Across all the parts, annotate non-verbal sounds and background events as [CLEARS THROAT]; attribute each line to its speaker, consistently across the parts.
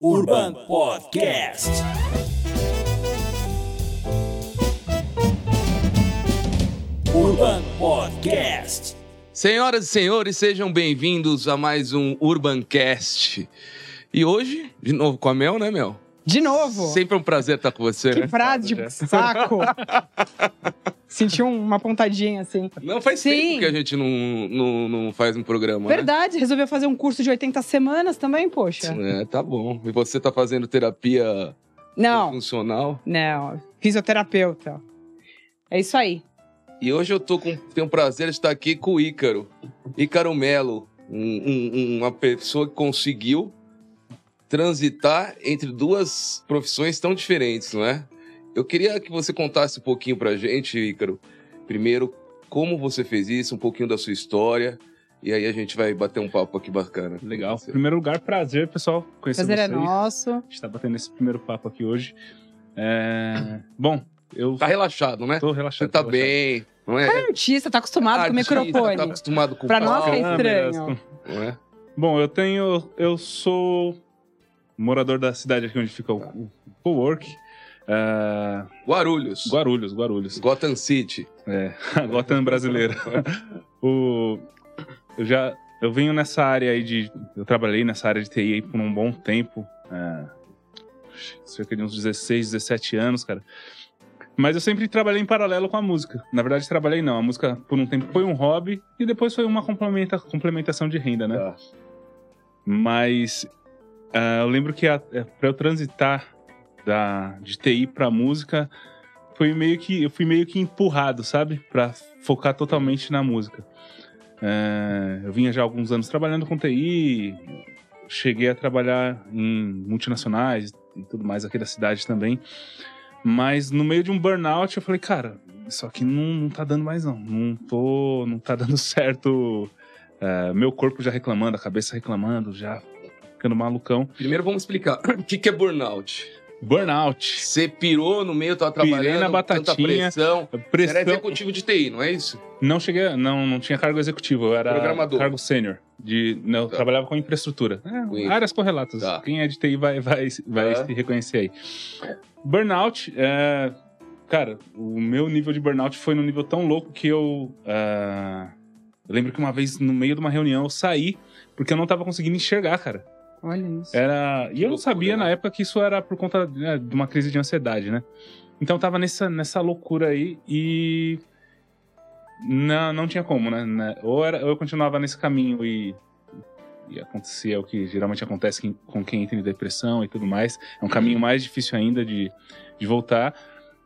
Speaker 1: Urban Podcast. Urban Podcast.
Speaker 2: Senhoras e senhores, sejam bem-vindos a mais um Urbancast. E hoje, de novo com a Mel, né, Mel?
Speaker 3: De novo.
Speaker 2: Sempre um prazer estar com você,
Speaker 3: que
Speaker 2: né?
Speaker 3: frase de saco. [LAUGHS] Senti um- uma pontadinha assim.
Speaker 2: Não faz
Speaker 3: Sim.
Speaker 2: tempo que a gente não, não, não faz um programa,
Speaker 3: Verdade, resolveu fazer um curso de 80 semanas também, poxa.
Speaker 2: né? É, tá bom. E você tá fazendo terapia
Speaker 3: Não,
Speaker 2: funcional?
Speaker 3: não. Fisioterapeuta. É isso aí.
Speaker 2: E hoje eu tô com, tenho o prazer de estar aqui com o Ícaro. Ícaro Melo, um- um- uma pessoa que conseguiu transitar entre duas profissões tão diferentes, não é? Eu queria que você contasse um pouquinho pra gente, Ícaro. Primeiro, como você fez isso, um pouquinho da sua história. E aí a gente vai bater um papo aqui bacana.
Speaker 4: Legal. Em
Speaker 2: Você.
Speaker 4: primeiro lugar, prazer, pessoal, conhecer
Speaker 3: Prazer é
Speaker 4: vocês.
Speaker 3: nosso.
Speaker 4: A gente tá batendo esse primeiro papo aqui hoje. É, Bom, eu
Speaker 2: Tá relaxado, né?
Speaker 4: tô
Speaker 2: Você
Speaker 4: relaxado.
Speaker 2: tá
Speaker 4: tô relaxado.
Speaker 2: bem, não é?
Speaker 3: É artista, tá acostumado com o
Speaker 2: Artista,
Speaker 3: microfone.
Speaker 2: Tá acostumado com
Speaker 3: Pra
Speaker 2: o
Speaker 3: nós é estranho.
Speaker 2: não é?
Speaker 4: Bom, eu tenho... Eu sou morador da cidade aqui onde fica o, o co-work. É,
Speaker 2: Guarulhos.
Speaker 4: Guarulhos, Guarulhos.
Speaker 2: Gotham City.
Speaker 4: É, a [LAUGHS] Gotham brasileira. o, eu já eu venho nessa área aí de eu trabalhei nessa área de TI aí por um bom tempo, é, cerca de uns 16, 17 anos, cara. Mas eu sempre trabalhei em paralelo com a música. Na verdade, trabalhei não. A música por um tempo foi um hobby e depois foi uma complementa, complementação de renda, né?
Speaker 2: Tá.
Speaker 4: Mas ah, eu lembro que é, pra eu transitar da, de TI pra música, foi meio que, eu fui meio que empurrado, sabe? Pra focar totalmente na música. É, eu vinha já há alguns anos trabalhando com TI, cheguei a trabalhar em multinacionais e tudo mais aqui da cidade também. Mas no meio de um burnout eu falei, cara, isso aqui não, não tá dando mais não. Não tô. não tá [LAUGHS] dando certo. É, meu corpo já reclamando, a cabeça reclamando, já ficando malucão.
Speaker 2: Primeiro vamos explicar [LAUGHS] o que, que é burnout.
Speaker 4: Burnout.
Speaker 2: Você pirou no meio, tava
Speaker 4: Pirei
Speaker 2: trabalhando,
Speaker 4: na batatinha,
Speaker 2: pressão. Você era
Speaker 4: Pressão.
Speaker 2: executivo de TI, não é isso?
Speaker 4: Não cheguei, não, não tinha cargo executivo, eu era
Speaker 2: Programador.
Speaker 4: cargo sênior. De, não, eu
Speaker 2: Tá.
Speaker 4: trabalhava com infraestrutura. É, áreas correlatas.
Speaker 2: Tá.
Speaker 4: Quem é de TI vai, vai, vai
Speaker 2: Tá.
Speaker 4: se reconhecer aí. Burnout, é, cara, o meu nível de burnout foi num nível tão louco que eu. ah, eu lembro que uma vez, no meio de uma reunião, eu saí porque eu não tava conseguindo enxergar, cara.
Speaker 3: Olha isso.
Speaker 4: Era. E eu não sabia
Speaker 2: né?
Speaker 4: na época que isso era por conta né, de uma crise de ansiedade, né? Então eu tava nessa, nessa loucura aí e. Não, não tinha como, né? Né? Ou, era, ou eu continuava nesse caminho e. E acontecia o que geralmente acontece com- quem entra em depressão e tudo mais. É um caminho mais difícil ainda de, de voltar.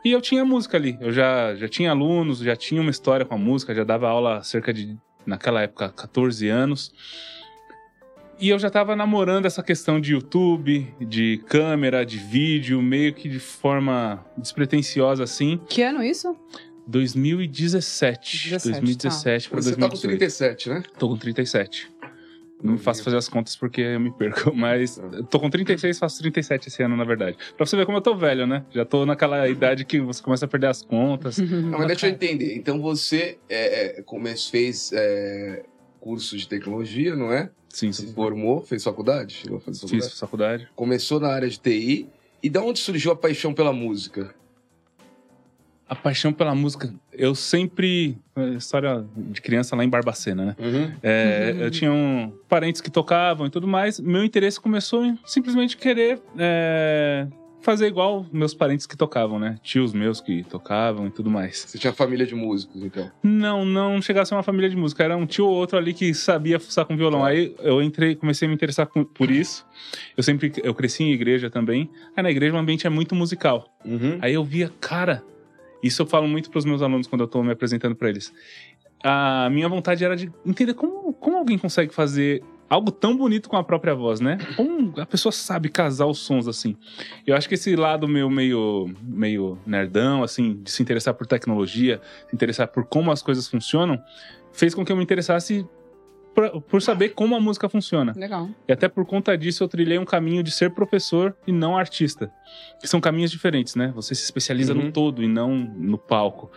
Speaker 4: E eu tinha música ali. Eu já, já tinha alunos, já tinha uma história com a música, já dava aula há cerca de, naquela época, 14 anos. E eu já tava namorando essa questão de YouTube, de câmera, de vídeo, meio que de forma despretensiosa assim.
Speaker 3: Que ano isso?
Speaker 4: 2017.
Speaker 3: 17,
Speaker 4: 2017 para
Speaker 2: Você tá com
Speaker 4: 2018.
Speaker 2: 37, né?
Speaker 4: Tô com 37. Não me faço fazer as contas porque eu me perco, [LAUGHS] mas eu tô com 36, faço 37 esse ano, na verdade. Pra você ver como eu tô velho, né? Já tô naquela idade que você começa a perder as contas. [LAUGHS]
Speaker 2: Não, mas deixa eu entender. Então você é, é, fez é, curso de tecnologia, não é?
Speaker 4: Sim,
Speaker 2: Se formou, fez faculdade? Chegou a fazer
Speaker 4: fiz
Speaker 2: faculdade?
Speaker 4: faculdade.
Speaker 2: Começou na área de TI. E da onde surgiu a paixão pela música?
Speaker 4: A paixão pela música, eu sempre. é, História de criança lá em Barbacena, né? É, eu tinha um, parentes que tocavam e tudo mais. Meu interesse começou em simplesmente querer é, fazer igual meus parentes que tocavam, né? Tios meus que tocavam e tudo mais.
Speaker 2: Você tinha família de músicos, então.
Speaker 4: Não, não chegasse a ser uma família de música. Era um tio ou outro ali que sabia fuçar com violão.
Speaker 2: Tá.
Speaker 4: Aí eu entrei, comecei a me interessar por isso. Eu sempre, eu cresci em igreja também. Aí na igreja o ambiente é muito musical.
Speaker 2: Uhum.
Speaker 4: Aí eu via, cara, isso eu falo muito pros meus alunos quando eu tô me apresentando pra eles. A minha vontade era de entender como, como alguém consegue fazer algo tão bonito com a própria voz, né? Como a pessoa sabe casar os sons assim. Eu acho que esse lado meu meio, meio nerdão, assim, de se interessar por tecnologia, se interessar por como as coisas funcionam, fez com que eu me interessasse por, por saber como a música funciona.
Speaker 3: Legal.
Speaker 4: E até por conta disso eu trilhei um caminho de ser professor e não artista. Que são caminhos diferentes, né? Você se especializa
Speaker 2: Uhum.
Speaker 4: no todo e não no palco.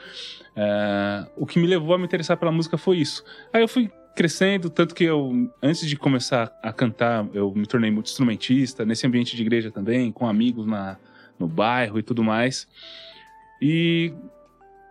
Speaker 4: É, o que me levou a me interessar pela música foi isso. Aí eu fui crescendo, tanto que eu, antes de começar a cantar, eu me tornei muito instrumentista, nesse ambiente de igreja também, com amigos na, no bairro e tudo mais. E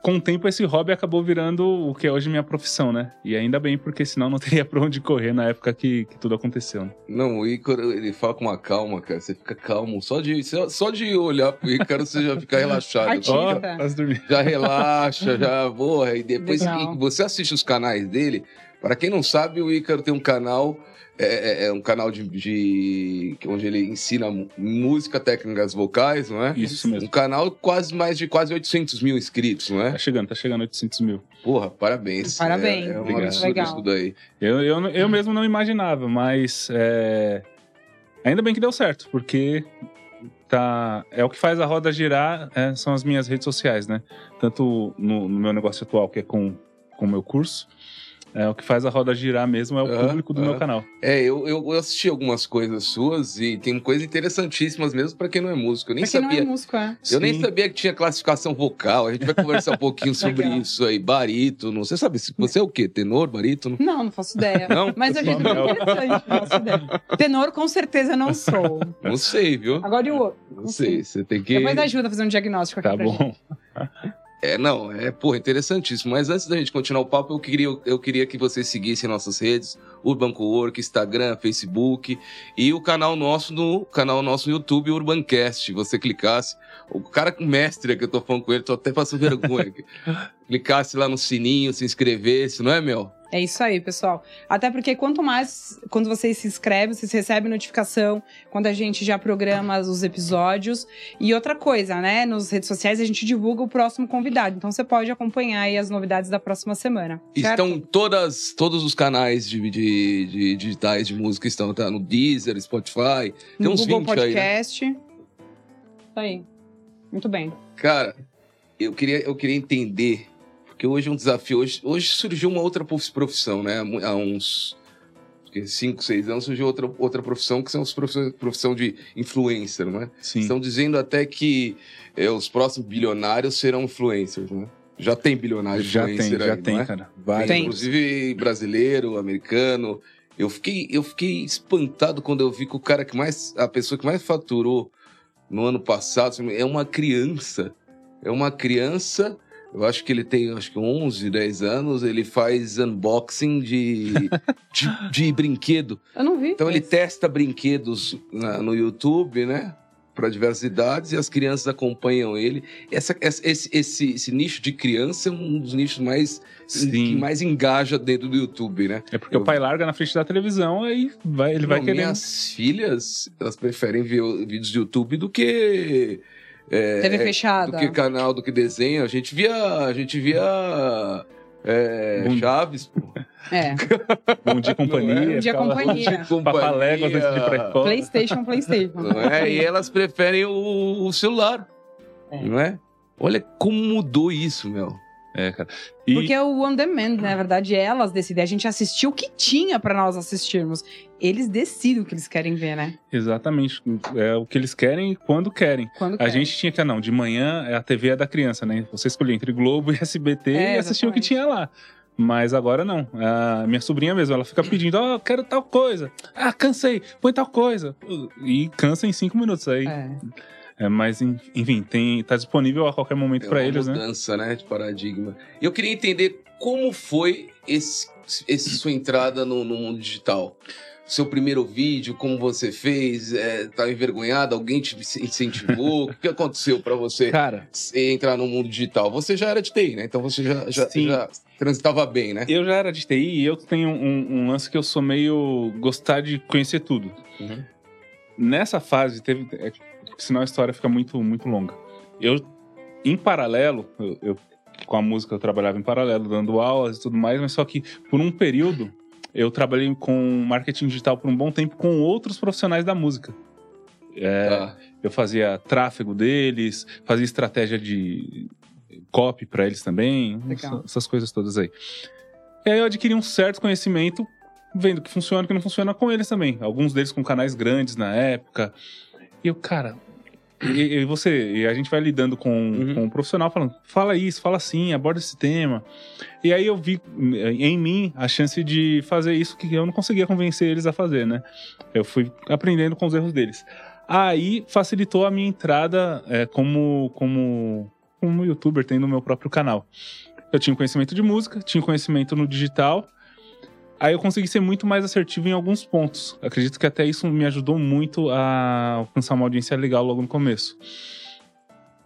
Speaker 4: com o tempo esse hobby acabou virando o que é hoje minha profissão, né? E ainda bem, porque senão não [LAUGHS] teria pra onde correr na época que, que tudo aconteceu. né?
Speaker 2: Não, o Ícaro, ele fala com uma calma, cara. Você fica calmo. Só de, só, de olhar pro Ícaro, você já fica relaxado.
Speaker 3: Artista.
Speaker 4: Ó, dormi.
Speaker 2: Já relaxa, já, porra. E depois
Speaker 3: Legal.
Speaker 2: e você assiste os canais dele. Para quem não sabe, o Ícaro tem um canal. É, é- é um canal de, de- onde ele ensina música, técnicas vocais, não é?
Speaker 4: Isso
Speaker 2: Um
Speaker 4: mesmo.
Speaker 2: canal quase mais de quase 800 mil inscritos, não
Speaker 4: Tá
Speaker 2: é?
Speaker 4: chegando, tá chegando 800 mil.
Speaker 2: Porra, parabéns.
Speaker 3: Parabéns.
Speaker 2: É, é um
Speaker 4: Obrigado.
Speaker 2: absurdo
Speaker 3: Legal.
Speaker 2: isso daí.
Speaker 4: Eu, eu, eu mesmo não imaginava, mas é, ainda bem que deu certo, porque tá, é o que faz a roda girar, é, são as minhas redes sociais, né? Tanto no, no meu negócio atual, que é com o meu curso, é, o que faz a roda girar mesmo é o público do meu canal.
Speaker 2: É, eu, eu assisti algumas coisas suas e tem coisas interessantíssimas mesmo pra quem não é músico. Eu nem
Speaker 3: Pra quem
Speaker 2: sabia.
Speaker 3: não é músico, é.
Speaker 2: Eu nem
Speaker 4: Sim.
Speaker 2: sabia que tinha classificação vocal. A gente vai conversar um [LAUGHS] pouquinho sobre
Speaker 3: Legal.
Speaker 2: isso aí. Barítono. Você sabe, se- você é o quê? Tenor, barítono?
Speaker 3: Não, não faço ideia.
Speaker 2: Não?
Speaker 3: Mas eu achei
Speaker 4: Não.
Speaker 3: interessante, não faço ideia. Tenor, com certeza, não sou.
Speaker 2: Não sei, viu?
Speaker 3: Agora e o outro?
Speaker 2: Não sei. Você tem que.
Speaker 3: Depois ajuda a fazer um diagnóstico aqui
Speaker 4: Tá
Speaker 3: pra gente. [LAUGHS]
Speaker 2: É, não, é, porra, interessantíssimo. Mas antes da gente continuar o papo, eu queria, eu queria que vocês seguissem nossas redes, Urban Cowork, Instagram, Facebook e o canal nosso no canal nosso no YouTube, Urbancast. Você clicasse, o cara com mestre que eu tô falando com ele, tô até passando vergonha. aqui. [LAUGHS] clicasse lá no sininho, se inscrevesse, não é, Mel?
Speaker 3: É isso aí, pessoal. Até porque quanto mais, quando vocês se inscrevem, vocês recebem notificação quando a gente já programa os episódios. E outra coisa, né? Nas redes sociais a gente divulga o próximo convidado. Então você pode acompanhar aí as novidades da próxima semana. certo?
Speaker 2: Estão todas, todos os canais de, de- de digitais de música estão tá, no Deezer, Spotify. Tem
Speaker 3: no
Speaker 2: uns
Speaker 3: Google
Speaker 2: 20 aí, né?
Speaker 3: Podcast. Isso aí. Muito bem.
Speaker 2: Cara, eu queria, eu queria entender, porque hoje é um desafio. Hoje, hoje surgiu uma outra prof- profissão, né? Há uns 5, 6 anos surgiu outra, outra profissão, que são as profissões profissão de influencer, não é?
Speaker 4: Sim.
Speaker 2: Estão dizendo até que é, os próximos bilionários serão influencers, né? Já tem bilionário
Speaker 4: já tem,
Speaker 2: influencer
Speaker 4: já
Speaker 2: aí,
Speaker 4: tem,
Speaker 2: é?
Speaker 4: cara.
Speaker 2: Tem,
Speaker 4: Vários.
Speaker 3: Tem.
Speaker 2: Inclusive brasileiro, americano. Eu fiquei, eu fiquei espantado quando eu vi que o cara que mais. A pessoa que mais faturou no ano passado é uma criança. É uma criança. Eu acho que ele tem acho que 11, 10 anos. Ele faz unboxing de, [LAUGHS] de, de brinquedo.
Speaker 3: Eu não vi.
Speaker 2: Então ele testa brinquedos na- no YouTube, né? Para diversas idades e as crianças acompanham ele. Essa, essa- esse, esse, esse nicho de criança é um dos nichos mais
Speaker 4: Sim.
Speaker 2: que mais engaja dentro do YouTube, né?
Speaker 4: É porque
Speaker 2: Eu-
Speaker 4: o pai larga na frente da televisão, aí vai, ele vai
Speaker 2: Não,
Speaker 4: querendo.
Speaker 2: Minhas filhas, elas preferem ver vídeos do YouTube do que é,
Speaker 3: TV
Speaker 2: é,
Speaker 3: fechada.
Speaker 2: do que canal, do que desenho. A gente via, a gente via é,
Speaker 4: Bom-
Speaker 2: Chaves, pô.
Speaker 3: É. [LAUGHS]
Speaker 4: Bom dia companhia.
Speaker 3: Bom dia, companhia.
Speaker 4: Papaléguas antes de ir pra escola.
Speaker 3: PlayStation, PlayStation.
Speaker 2: Não é? E elas preferem o, o celular,
Speaker 3: É.
Speaker 2: não é? Olha como mudou isso, meu.
Speaker 4: É, cara. E
Speaker 3: Porque é o on demand, né? Na verdade, elas decidem. A gente assistiu o que tinha pra nós assistirmos. Eles decidem o que eles querem ver, né?
Speaker 4: exatamente. É o que eles querem e quando querem.
Speaker 3: Quando
Speaker 4: A
Speaker 3: querem.
Speaker 4: gente tinha que, ah, não, de manhã a TV é da criança, né? Você escolhia entre Globo e [LAUGHS] SBT
Speaker 3: É,
Speaker 4: e assistia o que tinha lá. Mas agora não. A minha sobrinha mesmo, ela fica pedindo, ó, quero tal coisa. Ah, cansei, põe tal coisa. E cansa em cinco minutos. Aí,
Speaker 3: É.
Speaker 4: é, mas, en- enfim, tem, tá disponível a qualquer momento
Speaker 2: É
Speaker 4: pra
Speaker 2: uma
Speaker 4: eles, né?
Speaker 2: mudança, né? de paradigma. E eu queria entender como foi esse, esse sua entrada no, no mundo digital. Seu primeiro vídeo, como você fez, é, tá envergonhado? Alguém te incentivou? o que aconteceu pra você
Speaker 4: Cara,
Speaker 2: entrar no mundo digital? Você já era de TI, né? Então você já, já, já transitava bem, né?
Speaker 4: eu já era de TI e eu tenho um, um lance que eu sou meio gostar de conhecer tudo.
Speaker 2: Uhum.
Speaker 4: nessa fase teve é, senão a história fica muito muito longa eu em paralelo eu, eu- com a música eu trabalhava em paralelo dando aulas e tudo mais mas só que por um período eu trabalhei com marketing digital por um bom tempo com outros profissionais da música É,
Speaker 2: Tá.
Speaker 4: eu fazia tráfego deles fazia estratégia de copy para eles também
Speaker 3: Legal.
Speaker 4: essa- essas coisas todas aí e aí eu adquiri um certo conhecimento vendo que funciona e que não funciona com eles também. Alguns deles com canais grandes na época. E eu, cara, e, e você, e a gente vai lidando com,
Speaker 2: Uhum.
Speaker 4: com o profissional falando, fala isso, fala assim, aborda esse tema. E aí eu vi eh, em mim a chance de fazer isso que eu não conseguia convencer eles a fazer, né? Eu fui aprendendo com os erros deles. Aí facilitou a minha entrada eh, como, como, como youtuber, tendo o meu próprio canal. Eu tinha conhecimento de música, tinha conhecimento no digital. Aí eu consegui ser muito mais assertivo em alguns pontos. Acredito que até isso me ajudou muito a alcançar uma audiência legal logo no começo.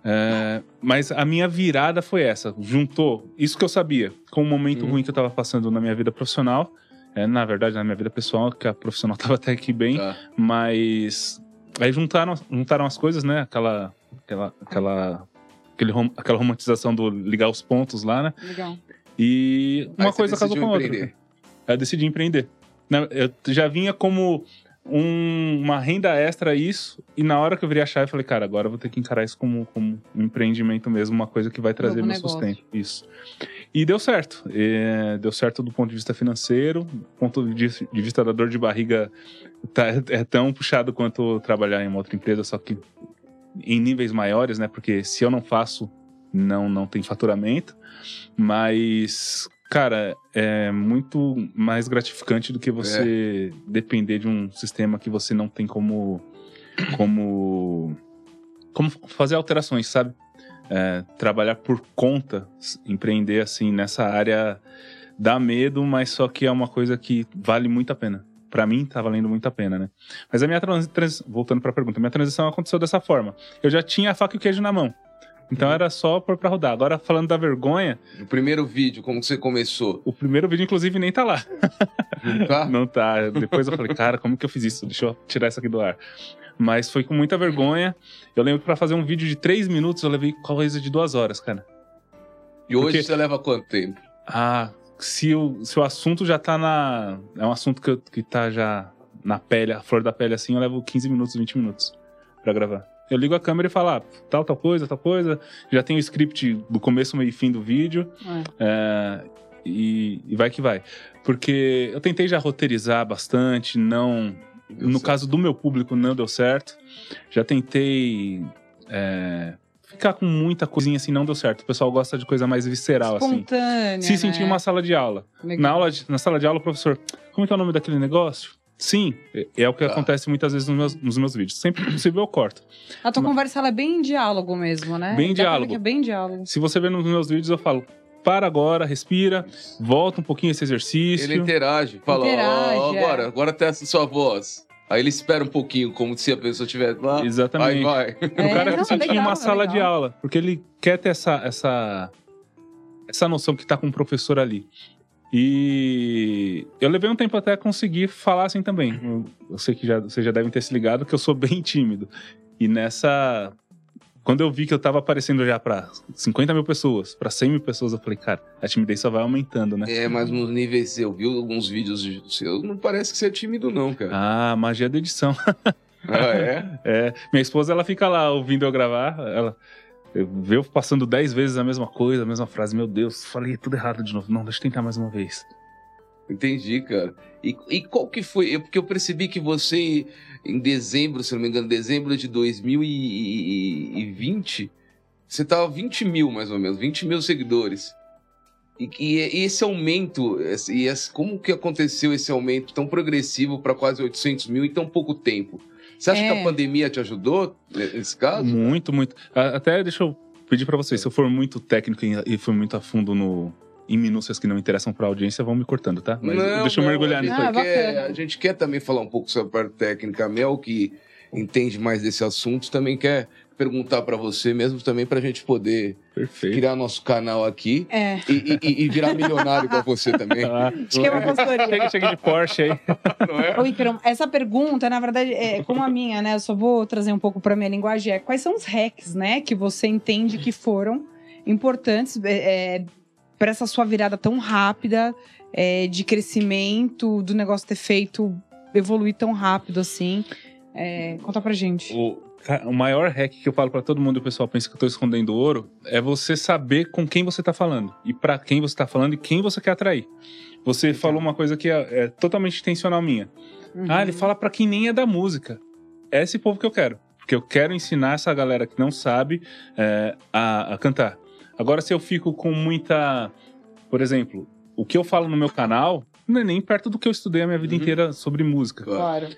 Speaker 4: É, mas a minha virada foi essa. Juntou isso que eu sabia com o momento
Speaker 2: Uhum.
Speaker 4: ruim que eu tava passando na minha vida profissional. É, na verdade, na minha vida pessoal, que a profissional [LAUGHS] tava até aqui bem.
Speaker 2: Tá.
Speaker 4: Mas aí juntaram, juntaram as coisas, né? Aquela, aquela, aquela, aquele aquela romantização do ligar os pontos lá, né?
Speaker 3: Legal.
Speaker 4: E uma
Speaker 2: Aí
Speaker 4: coisa casou com a outra. Aí eu decidi empreender. Eu já vinha como um- uma renda extra isso, e na hora que eu virei a chave, eu falei, cara, agora eu vou ter que encarar isso como, como um empreendimento mesmo, uma coisa que vai trazer meu
Speaker 3: negócio.
Speaker 4: sustento. Isso. E deu certo. É, deu certo do ponto de vista financeiro, do ponto de, de vista da dor de barriga tá- é tão puxado quanto trabalhar em uma outra empresa, só que em níveis maiores, né? Porque se eu não faço, não, não tem faturamento. Mas, cara, é muito mais gratificante do que você depender de um sistema que você não tem como. como. como fazer alterações, sabe? É, trabalhar por conta, empreender assim nessa área dá medo, mas só que é uma coisa que vale muito a pena. Pra mim, tá valendo muito a pena, né? Mas a minha transição, voltando pra pergunta, a minha transição aconteceu dessa forma. Eu já tinha a faca e o queijo na mão. Então
Speaker 2: Uhum.
Speaker 4: era só pôr pra rodar. Agora, falando da vergonha,
Speaker 2: No primeiro vídeo, como você começou?
Speaker 4: o primeiro vídeo, inclusive, nem tá lá.
Speaker 2: Tá? [LAUGHS]
Speaker 4: Não tá. Depois eu falei, cara, como que eu fiz isso? Deixa eu tirar isso aqui do ar. Mas foi com muita vergonha. Eu lembro que pra fazer um vídeo de três minutos, eu levei coisa de duas horas, cara.
Speaker 2: E hoje
Speaker 4: Porque-
Speaker 2: você leva quanto tempo?
Speaker 4: Ah, se o, se o assunto já tá na. É um assunto que, eu- que tá já na pele, a flor da pele assim, eu levo 15 minutos, 20 minutos pra gravar. Eu ligo a câmera e falo, ah, tal, tal coisa, tal coisa. Já tem o script do começo, meio e fim do vídeo.
Speaker 3: É.
Speaker 4: É, e, e vai que vai. Porque eu tentei já roteirizar bastante, não.
Speaker 2: Deu
Speaker 4: no
Speaker 2: certo.
Speaker 4: caso do meu público, não deu certo. Já tentei. é, ficar com muita coisinha assim, não deu certo. O pessoal gosta de coisa mais visceral, assim.
Speaker 3: Espontânea.
Speaker 4: Se sentir
Speaker 3: né?
Speaker 4: uma sala de aula.
Speaker 3: Legal.
Speaker 4: Na, aula de- na sala de aula, o professor, como é que é o nome daquele negócio? Sim, é, é o que
Speaker 2: Tá.
Speaker 4: acontece muitas vezes nos meus, nos meus vídeos. Sempre que possível eu corto.
Speaker 3: A tua
Speaker 4: Mas-
Speaker 3: conversa ela é bem em diálogo mesmo, né?
Speaker 4: Bem
Speaker 3: Dá ver
Speaker 4: diálogo.
Speaker 3: é bem diálogo.
Speaker 4: Se você ver nos meus vídeos, eu falo, para agora, respira, volta um pouquinho esse exercício.
Speaker 2: Ele interage, fala, ó,
Speaker 3: Interage,
Speaker 2: ó,
Speaker 3: é.
Speaker 2: agora, agora testa sua voz. Aí ele espera um pouquinho, como se a pessoa estivesse lá. Aí
Speaker 4: Exatamente.
Speaker 2: vai.
Speaker 4: O cara
Speaker 3: É, não,
Speaker 4: se sentir em
Speaker 3: legal,
Speaker 4: uma
Speaker 3: é
Speaker 4: sala de
Speaker 3: legal.
Speaker 4: aula, porque ele quer ter essa, essa, essa noção que tá com o professor ali. E eu levei um tempo até conseguir falar assim também. Eu, eu sei que já, vocês já devem ter se ligado que eu sou [LAUGHS] bem tímido. E nessa. Quando eu vi que eu tava aparecendo já pra 50 mil pessoas, pra 100 mil pessoas, eu falei, cara, a timidez só vai aumentando, né?
Speaker 2: É, mas nos níveis, eu vi alguns vídeos de seus, não parece que você é tímido, não, cara.
Speaker 4: Ah, magia da edição.
Speaker 2: Ah, é? [LAUGHS]
Speaker 4: É, minha esposa, ela fica lá ouvindo eu gravar, ela eu passando dez vezes a mesma coisa, a mesma frase. Meu Deus, falei tudo errado de novo. Não, deixa eu tentar mais uma vez.
Speaker 2: Entendi, cara. E, e qual que foi? Porque eu percebi que você, em dezembro, se não me engano, dezembro de 2020, você tava 20 mil, mais ou menos, 20 mil seguidores. E, e esse aumento, e esse- como que aconteceu esse aumento tão progressivo para quase 800 mil em tão pouco tempo? Você acha
Speaker 3: É.
Speaker 2: que a pandemia te ajudou nesse caso?
Speaker 4: Muito, muito. A- Até deixa eu pedir pra vocês, se eu for muito técnico e- for muito a fundo no, em minúcias que não interessam pra audiência, vão me cortando, tá? Mas
Speaker 2: Não,
Speaker 4: deixa eu
Speaker 2: não,
Speaker 4: mergulhar
Speaker 2: a
Speaker 4: nisso
Speaker 2: gente
Speaker 3: Ah,
Speaker 2: quer- a gente quer também falar um pouco sobre a parte técnica. A Mel, que entende mais desse assunto, também quer perguntar pra você mesmo, também pra gente poder
Speaker 4: Perfeito.
Speaker 2: criar nosso canal aqui
Speaker 3: É.
Speaker 2: e, e- e virar milionário igual você também.
Speaker 4: Ah, [LAUGHS]
Speaker 3: Esquema consultoria.
Speaker 4: chega, chega de Porsche aí.
Speaker 2: Não é?
Speaker 3: Ô, Ícaro, essa pergunta, na verdade, é como a minha, né? Eu só vou trazer um pouco para minha linguagem. É quais são os hacks, né, que você entende que foram importantes para essa sua virada tão rápida é, de crescimento, do negócio ter feito evoluir tão rápido assim? É, conta pra gente.
Speaker 4: O, o maior hack que eu falo pra todo mundo e o pessoal pensa que eu tô escondendo ouro é você saber com quem você tá falando e pra quem você tá falando e quem você quer atrair. Você falou uma coisa que é, é totalmente intencional minha.
Speaker 3: Uhum.
Speaker 4: Ah, ele fala pra quem nem é da música. É esse povo que eu quero. Porque eu quero ensinar essa galera que não sabe é, a, a cantar. Agora, se eu fico com muita. Por exemplo, o que eu falo no meu canal não é nem perto do que eu estudei a minha vida
Speaker 2: Uhum.
Speaker 4: inteira sobre música.
Speaker 3: Claro.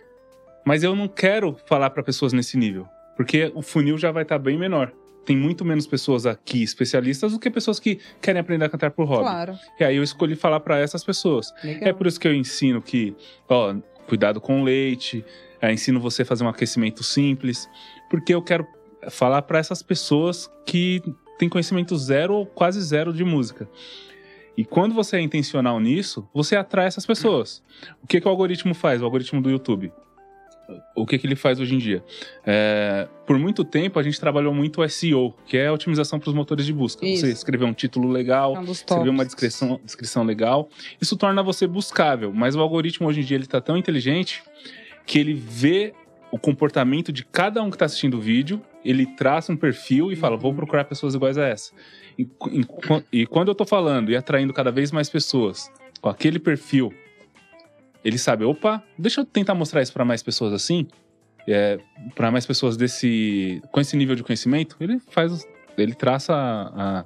Speaker 4: Mas eu não quero falar para pessoas nesse nível, porque o funil já vai estar bem menor. Tem muito menos pessoas aqui especialistas do que pessoas que querem aprender a cantar por hobby.
Speaker 3: Claro.
Speaker 4: E aí eu escolhi falar para essas pessoas.
Speaker 3: Legal.
Speaker 4: É por isso que eu ensino que, ó, cuidado com o leite, é, ensino você a fazer um aquecimento simples, porque eu quero falar para essas pessoas que têm conhecimento zero ou quase zero de música. E quando você é intencional nisso, você atrai essas pessoas. O que, que o algoritmo faz, o algoritmo do YouTube? O que, que ele faz hoje em dia? É, por muito tempo a gente trabalhou muito o SEO, que é a otimização para os motores de busca.
Speaker 3: Isso.
Speaker 4: Você escrever um título legal,
Speaker 3: É um
Speaker 4: escrever uma descrição, descrição legal. Isso torna você buscável, mas o algoritmo hoje em dia ele está tão inteligente que ele vê o comportamento de cada um que está assistindo o vídeo, ele traça um perfil e fala: vou procurar pessoas iguais a essa. E, e- e quando eu estou falando e atraindo cada vez mais pessoas com aquele perfil, ele sabe: opa, deixa eu tentar mostrar isso para mais pessoas assim, para mais pessoas desse com esse nível de conhecimento. Ele faz, os- ele traça a, a-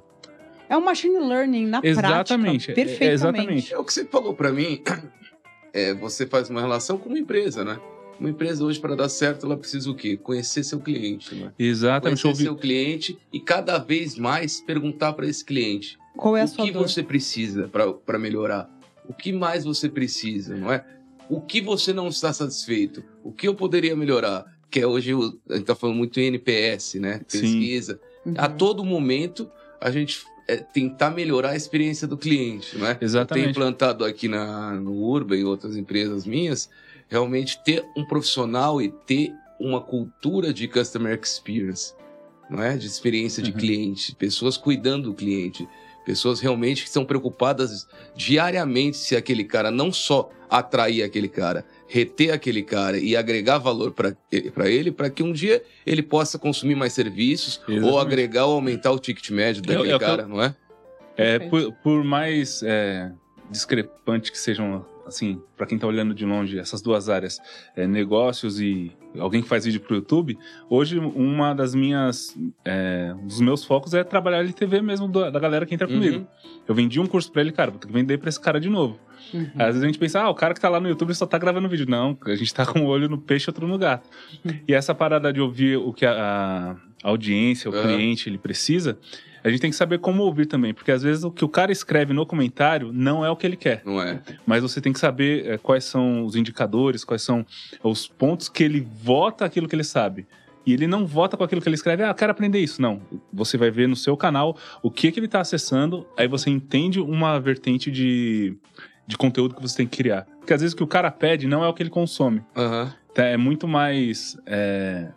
Speaker 3: É um machine learning na
Speaker 4: Exatamente,
Speaker 3: prática.
Speaker 4: é-
Speaker 3: Perfeitamente.
Speaker 4: exatamente.
Speaker 2: É o que você falou pra mim. [CLEARS THROAT] É, você faz uma relação com uma empresa, né? Uma empresa hoje, para dar certo, ela precisa o quê? Conhecer seu cliente, né?
Speaker 4: exatamente
Speaker 2: Conhecer
Speaker 4: ouvir-
Speaker 2: seu cliente e cada vez mais perguntar para esse cliente
Speaker 3: Qual é a
Speaker 2: o
Speaker 3: sua
Speaker 2: que
Speaker 3: dor?
Speaker 2: você precisa para melhorar. O que mais você precisa, não é? O que você não está satisfeito? O que eu poderia melhorar? Que é hoje, a gente está falando muito em NPS, né? Pesquisa.
Speaker 3: Uhum.
Speaker 2: A todo momento, a gente é, tentar melhorar a experiência do cliente, não é? Tenho
Speaker 4: Exatamente.
Speaker 2: implantado aqui na, no Urban e outras empresas minhas, realmente ter um profissional e ter uma cultura de customer experience, não é? De experiência de
Speaker 4: Uhum.
Speaker 2: cliente, pessoas cuidando do cliente, pessoas realmente que estão preocupadas diariamente se aquele cara não só atrair aquele cara, reter aquele cara e agregar valor para ele, para que um dia ele possa consumir mais serviços ou
Speaker 4: Exatamente.
Speaker 2: agregar ou aumentar o ticket médio
Speaker 4: É-
Speaker 2: daquele
Speaker 4: é que eu-
Speaker 2: cara, não é?
Speaker 4: É, por, por mais é, discrepante que sejam, assim, para quem tá olhando de longe, essas duas áreas, é, negócios e alguém que faz vídeo pro YouTube, hoje uma das minhas, é, um dos meus focos é trabalhar LTV mesmo da, da galera que entra comigo.
Speaker 2: Uhum.
Speaker 4: Eu vendi um curso pra ele, cara, vou ter que vender pra esse cara de novo.
Speaker 3: Uhum.
Speaker 4: Às vezes a gente pensa, ah, o cara que tá lá no YouTube só tá gravando vídeo. Não, a gente tá com o olho no peixe e outro no gato. E essa parada de ouvir o que a, a audiência, o cliente, ele precisa, a gente tem que saber como ouvir também. Porque às vezes o que o cara escreve no comentário não é o que ele quer.
Speaker 2: Não é?
Speaker 4: Mas você tem que saber é, quais são os indicadores, quais são os pontos que ele vota aquilo que ele sabe. E ele não vota com aquilo que ele escreve, ah, eu quero aprender isso. Não. Você vai ver no seu canal o que, que ele está acessando, aí você entende uma vertente de, de conteúdo que você tem que criar. Porque às vezes o que o cara pede não é o que ele consome. Tá, É muito mais. É,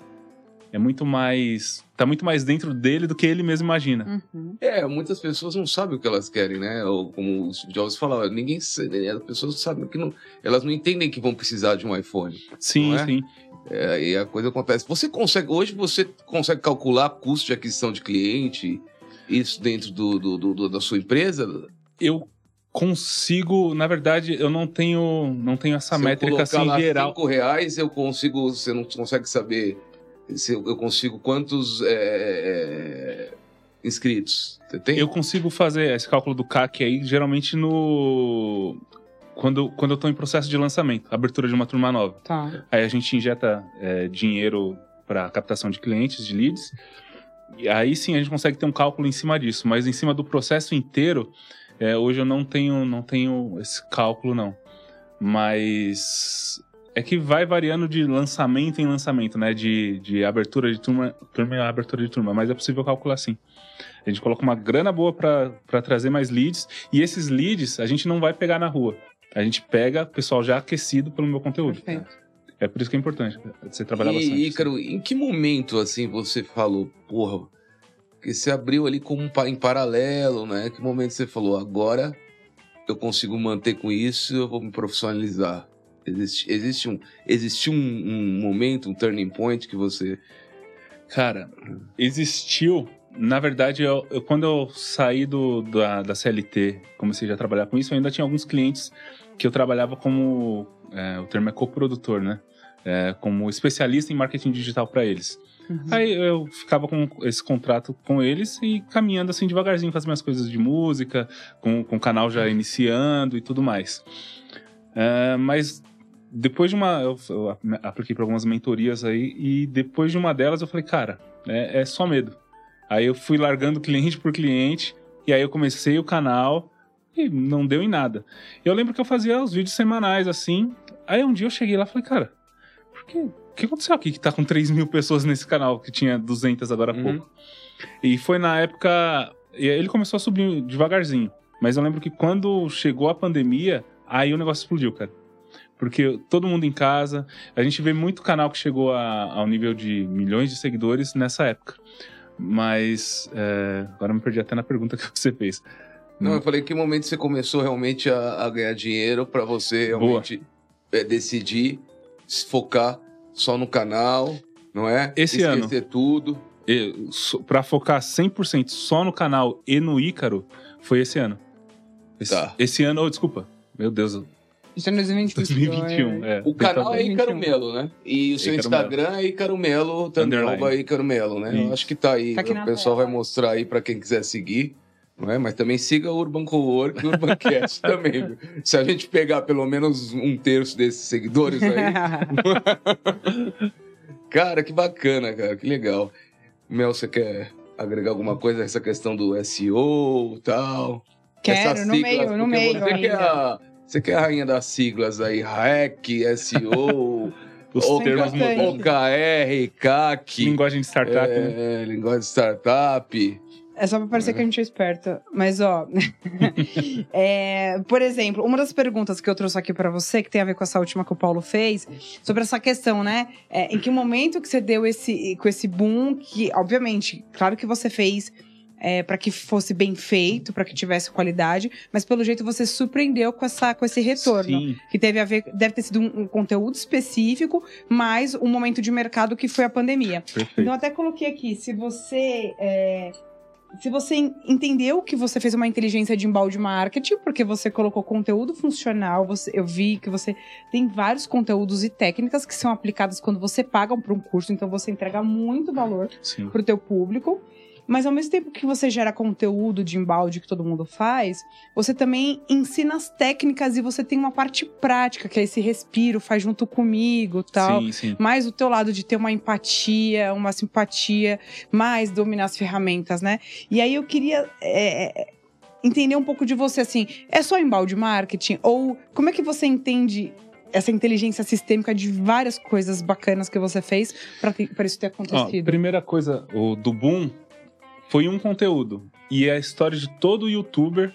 Speaker 4: é muito mais. Tá muito mais dentro dele do que ele mesmo imagina.
Speaker 3: Uhum.
Speaker 2: É, muitas pessoas não sabem o que elas querem, né? Ou como o Steve Jobs falava, ninguém sabe, as pessoas sabem que não, elas não entendem que vão precisar de um iPhone.
Speaker 4: Sim,
Speaker 2: é?
Speaker 4: sim.
Speaker 2: É, e a coisa acontece. Você consegue, hoje você consegue calcular custo de aquisição de cliente, isso dentro do, do- do- do- da sua empresa?
Speaker 4: Eu consigo. Na verdade, eu não tenho, não tenho essa
Speaker 2: Se
Speaker 4: métrica assim
Speaker 2: lá
Speaker 4: geral.
Speaker 2: cinco reais, eu consigo, você não consegue saber se eu, eu consigo quantos é, é, inscritos. Você tem?
Speaker 4: Eu consigo fazer esse cálculo do CAC aí, geralmente no. Quando, quando eu tô em processo de lançamento, abertura de uma turma nova.
Speaker 3: Tá.
Speaker 4: Aí a gente injeta é, dinheiro para captação de clientes, de leads. E aí sim a gente consegue ter um cálculo em cima disso. Mas em cima do processo inteiro, é, hoje eu não tenho, não tenho esse cálculo, não. Mas é que vai variando de lançamento em lançamento, né? De, de abertura de turma, turma em abertura de turma. Mas é possível calcular sim. A gente coloca uma grana boa para trazer mais leads. E esses leads a gente não vai pegar na rua. A gente pega pessoal já aquecido pelo meu conteúdo.
Speaker 3: Perfeito.
Speaker 4: É por isso que é importante você trabalhar
Speaker 2: e,
Speaker 4: bastante.
Speaker 2: Ícaro, em que momento assim você falou, porra, que você abriu ali como um em paralelo, né? Que momento você falou, agora eu consigo manter com isso, eu vou me profissionalizar? Existe, existe um, existe um, um momento, um turning point que você.
Speaker 4: Cara, existiu. Na verdade, eu, eu- quando eu saí do, da, da CLT, comecei já a trabalhar com isso, eu ainda tinha alguns clientes que eu trabalhava como. é, o termo é coprodutor, né? É, como especialista em marketing digital para eles.
Speaker 3: Uhum.
Speaker 4: Aí eu ficava com esse contrato com eles e caminhando assim devagarzinho com as minhas coisas de música, com, com o canal já iniciando e tudo mais. É, mas depois de uma. Eu, eu apliquei para algumas mentorias aí e depois de uma delas eu falei, cara, é, é só medo. Aí eu fui largando cliente por cliente e aí eu comecei o canal e não deu em nada. Eu lembro que eu fazia os vídeos semanais assim. Aí um dia eu cheguei lá e falei, cara, por que, o que aconteceu aqui que tá com 3 mil pessoas nesse canal, que tinha 200 agora há
Speaker 2: Uhum.
Speaker 4: pouco? E foi na época. e aí Ele começou a subir devagarzinho. Mas eu lembro que quando chegou a pandemia, aí o negócio explodiu, cara. Porque todo mundo em casa. A gente vê muito canal que chegou a- ao nível de milhões de seguidores nessa época. Mas. é, agora me perdi até na pergunta [LAUGHS] que você fez.
Speaker 2: Não, eu falei que momento você começou realmente a, a ganhar dinheiro pra você realmente é, decidir se focar só no canal, não é?
Speaker 4: Esse ano.
Speaker 2: Esquecer tudo.
Speaker 4: Pra focar 100% só no canal e no Ícaro, foi esse ano. Esse,
Speaker 2: Tá.
Speaker 4: esse ano, oh, desculpa. Meu Deus,
Speaker 3: Isso é 2021.
Speaker 4: 2021. É,
Speaker 2: O canal é Ícaro Melo, né? E o seu Instagram é Ícaro Melo, também arroba Ícaro Melo, né? Eu
Speaker 4: Isso.
Speaker 2: acho que tá aí.
Speaker 3: Tá
Speaker 2: o pessoal
Speaker 3: tela.
Speaker 2: vai mostrar aí pra quem quiser seguir. Não é? Mas também siga o Urban Cowork e o Urbancast [LAUGHS] também. viu? Se a gente pegar pelo menos um terço desses seguidores aí, [LAUGHS] Cara, que bacana, cara, que legal. Mel, você quer agregar alguma coisa a essa questão do SEO e tal?
Speaker 3: Quero, no meio, no meio
Speaker 2: Você que, é
Speaker 3: ainda.
Speaker 2: a, você que é a rainha das siglas aí, REC, SEO, [LAUGHS]
Speaker 4: Os termos mudam.
Speaker 2: OKR, CAC,
Speaker 4: Linguagem de startup, né?
Speaker 2: é, linguagem de startup.
Speaker 3: É só pra parecer que a gente é esperta. Mas, ó. [LAUGHS] é, por exemplo, uma das perguntas que eu trouxe aqui pra você, que tem a ver com essa última que o Paulo fez, sobre essa questão, né? É, em que momento que você deu esse, com esse boom, que, obviamente, claro que você fez. É, para que fosse bem feito, para que tivesse qualidade, mas pelo jeito você surpreendeu com, essa, com esse retorno.
Speaker 4: Sim,
Speaker 3: Que teve a ver, deve ter sido um, um conteúdo específico, mais um momento de mercado que foi a pandemia.
Speaker 4: perfeito.
Speaker 3: Então, até coloquei aqui, se você. é, se você en- entendeu que você fez uma inteligência de embalde marketing, porque você colocou conteúdo funcional, você- eu vi que você tem vários conteúdos e técnicas que são aplicadas quando você paga para um curso, então você entrega muito valor para o teu público. Mas ao mesmo tempo que você gera conteúdo de embalde que todo mundo faz, você também ensina as técnicas e você tem uma parte prática, que é esse respiro, faz junto comigo tal
Speaker 4: Sim, sim.
Speaker 3: mais o teu lado de ter uma empatia, uma simpatia, mais dominar as ferramentas, né? E aí eu queria é, é, entender um pouco de você, assim, é só embalde marketing? Ou como é que você entende essa inteligência sistêmica de várias coisas bacanas que você fez para isso ter
Speaker 4: Ó,
Speaker 3: acontecido?
Speaker 4: primeira coisa, o do Boom foi um conteúdo. E a história de todo youtuber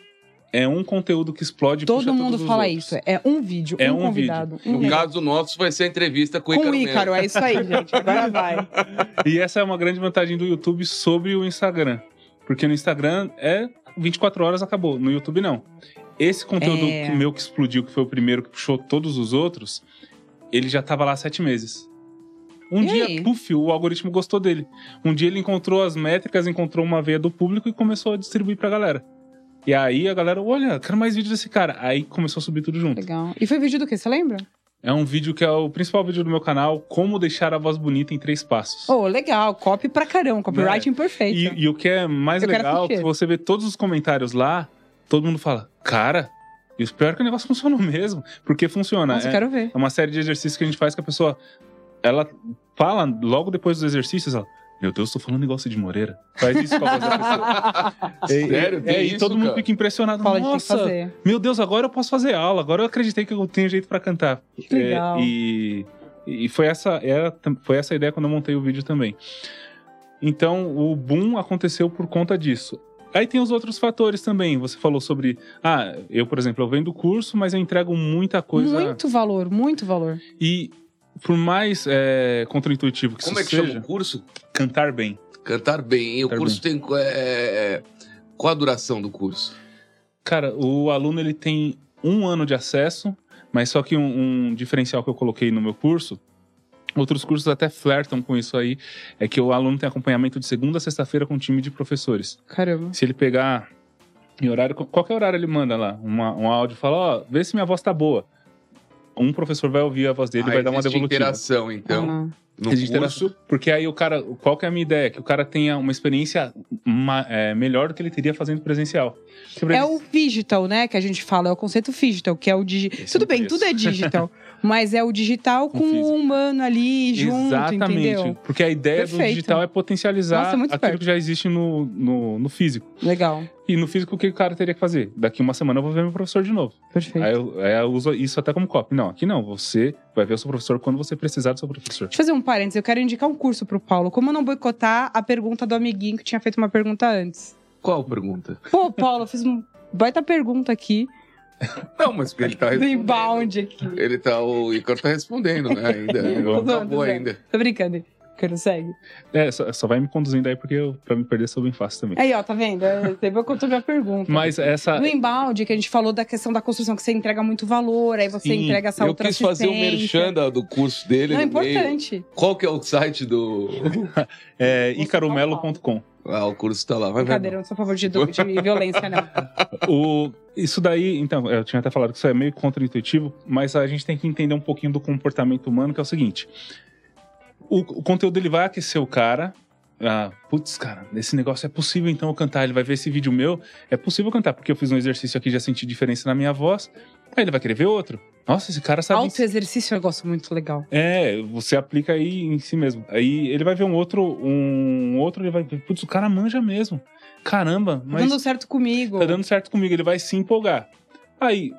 Speaker 4: é um conteúdo que explode puxa
Speaker 3: Todo mundo fala
Speaker 4: outros.
Speaker 3: isso. É um vídeo,
Speaker 4: É
Speaker 3: um,
Speaker 4: um
Speaker 3: convidado.
Speaker 2: No
Speaker 3: um
Speaker 2: caso nosso, vai ser a entrevista com o
Speaker 3: com
Speaker 2: Ícaro
Speaker 3: o
Speaker 2: Melo.
Speaker 3: Ícaro, é isso aí, gente. Agora vai. [LAUGHS]
Speaker 4: E essa é uma grande vantagem do YouTube sobre o Instagram. Porque no Instagram é 24 horas, acabou. No YouTube, não. Esse conteúdo
Speaker 3: É.
Speaker 4: que meu que explodiu, que foi o primeiro que puxou todos os outros, ele já tava lá há sete meses. Um
Speaker 3: E
Speaker 4: dia,
Speaker 3: aí?
Speaker 4: puf, o algoritmo gostou dele. Um dia ele encontrou as métricas, encontrou uma veia do público e começou a distribuir pra galera. E aí a galera, olha, quero mais vídeos desse cara. Aí começou a subir tudo junto.
Speaker 3: Legal. E foi vídeo do quê? Você lembra?
Speaker 4: É um vídeo que é o principal vídeo do meu canal, Como Deixar a Voz Bonita em Três Passos.
Speaker 3: Oh, legal. Copy pra caramba. Copywriting perfeito.
Speaker 4: E, e o que é mais
Speaker 3: Eu
Speaker 4: legal,
Speaker 3: assistir.
Speaker 4: que você vê todos os comentários lá, todo mundo fala, cara, e o pior é que o negócio [LAUGHS] funcionou mesmo. Porque funciona.
Speaker 3: Nossa, eu
Speaker 4: é,
Speaker 3: quero ver.
Speaker 4: é uma série de exercícios que a gente faz que a pessoa, ela fala logo depois dos exercícios, ela, meu Deus, tô falando igual Cid Moreira. Faz isso com a voz da pessoa. [LAUGHS]
Speaker 2: Sério?
Speaker 4: e-
Speaker 2: Tem
Speaker 4: é,
Speaker 2: isso,
Speaker 4: e todo mundo
Speaker 2: cara?
Speaker 4: fica impressionado.
Speaker 3: Fala de
Speaker 4: Nossa,
Speaker 3: fazer.
Speaker 4: meu Deus, agora eu posso fazer aula. Agora eu acreditei que eu tenho jeito pra cantar.
Speaker 3: Que legal.
Speaker 4: É, e, e foi essa, era, foi essa a ideia quando eu montei o vídeo também. Então, o boom aconteceu por conta disso. Aí tem os outros fatores também. Você falou sobre. Ah, eu, por exemplo, eu vendo curso, mas eu entrego muita coisa.
Speaker 3: Muito valor, muito valor.
Speaker 4: E por mais é, contraintuitivo que
Speaker 2: Como é
Speaker 4: isso
Speaker 2: que
Speaker 4: seja,
Speaker 2: chama o curso?
Speaker 4: cantar bem.
Speaker 2: Cantar bem. E o
Speaker 4: Cantar
Speaker 2: curso tem. é, é, qual a duração do curso?
Speaker 4: Cara, o aluno ele tem um ano de acesso, mas só que um, um diferencial que eu coloquei no meu curso, outros cursos até flertam com isso aí, é que o aluno tem acompanhamento de segunda a sexta-feira com um time de professores.
Speaker 3: Caramba.
Speaker 4: Se ele pegar em horário, qualquer horário ele manda lá uma- um áudio e fala, ó, vê se minha voz tá boa. Um professor vai ouvir a voz dele e
Speaker 2: Ah,
Speaker 4: vai dar uma devolutiva.
Speaker 2: interação, então,
Speaker 3: Ah.
Speaker 2: no
Speaker 4: Existe
Speaker 2: curso.
Speaker 4: Porque aí o cara, qual que é a minha ideia? Que o cara tenha uma experiência ma- é, melhor do que ele teria fazendo presencial. Porque
Speaker 3: É
Speaker 4: ele-
Speaker 3: o digital, né? Que a gente fala, é o conceito digital, que é o digital.
Speaker 4: Esse
Speaker 3: Tudo bem, tudo é digital. [LAUGHS] mas é o digital
Speaker 4: Com
Speaker 3: com, o humano ali junto,
Speaker 4: Exatamente.
Speaker 3: entendeu?
Speaker 4: Porque a ideia do
Speaker 3: Perfeito.
Speaker 4: digital é potencializar
Speaker 3: Nossa,
Speaker 4: aquilo
Speaker 3: perto.
Speaker 4: que já existe no, no, no físico.
Speaker 3: Legal.
Speaker 4: E no físico, o que o cara teria que fazer? Daqui uma semana eu vou ver meu professor de novo.
Speaker 3: Perfeito.
Speaker 4: Aí eu, aí eu uso isso até como copy. Não, aqui não. Você vai ver o seu professor quando você precisar do seu professor.
Speaker 3: Deixa eu fazer um parênteses. Eu quero indicar um curso pro Paulo. Como não boicotar a pergunta do amiguinho que tinha feito uma pergunta antes?
Speaker 2: Qual pergunta?
Speaker 3: Pô, Paulo, eu fiz uma baita pergunta aqui.
Speaker 2: Não, mas ele tá
Speaker 3: Do
Speaker 2: respondendo.
Speaker 3: inbound aqui.
Speaker 2: Ele tá, o Igor tá respondendo, né? Ainda. [LAUGHS] Não
Speaker 3: Tô zoando,
Speaker 2: acabou ainda.
Speaker 3: Tô brincando. Quero segue.
Speaker 4: É, só, só vai me conduzindo aí, porque eu, pra me perder sou bem fácil também.
Speaker 3: Aí, ó, tá vendo? É, que eu tô minha pergunta.
Speaker 4: Mas essa.
Speaker 3: No inbound, que a gente falou da questão da construção, que você entrega muito valor, aí você
Speaker 4: Sim,
Speaker 3: entrega essa
Speaker 2: Eu
Speaker 3: outra
Speaker 2: quis fazer o merchan do curso dele
Speaker 3: Não, é
Speaker 2: no meio.
Speaker 3: importante.
Speaker 2: Qual que é o site do... [LAUGHS]
Speaker 4: É
Speaker 3: Vou
Speaker 4: icaromelo.com.
Speaker 2: Ah, o curso tá lá. Vai, vai.
Speaker 3: Brincadeira, eu não sou a favor de, de violência, não. [LAUGHS]
Speaker 4: O, isso daí, então, eu tinha até falado que isso é meio contra-intuitivo, mas a gente tem que entender um pouquinho do comportamento humano, que é o seguinte: o, o conteúdo ele vai aquecer o cara. Ah, putz, cara, esse negócio é possível então eu cantar. Ele vai ver esse vídeo meu, é possível cantar, porque eu fiz um exercício aqui, já senti diferença na minha voz. Aí ele vai querer ver outro. Nossa, esse cara sabe.
Speaker 3: Auto-exercício é um negócio muito legal.
Speaker 4: É, você aplica aí em si mesmo. Aí ele vai ver um outro, um outro, ele vai ver, putz, o cara manja mesmo. Caramba,
Speaker 3: Tá
Speaker 4: mas
Speaker 3: dando certo comigo.
Speaker 4: tá dando certo comigo, ele vai se empolgar. Aí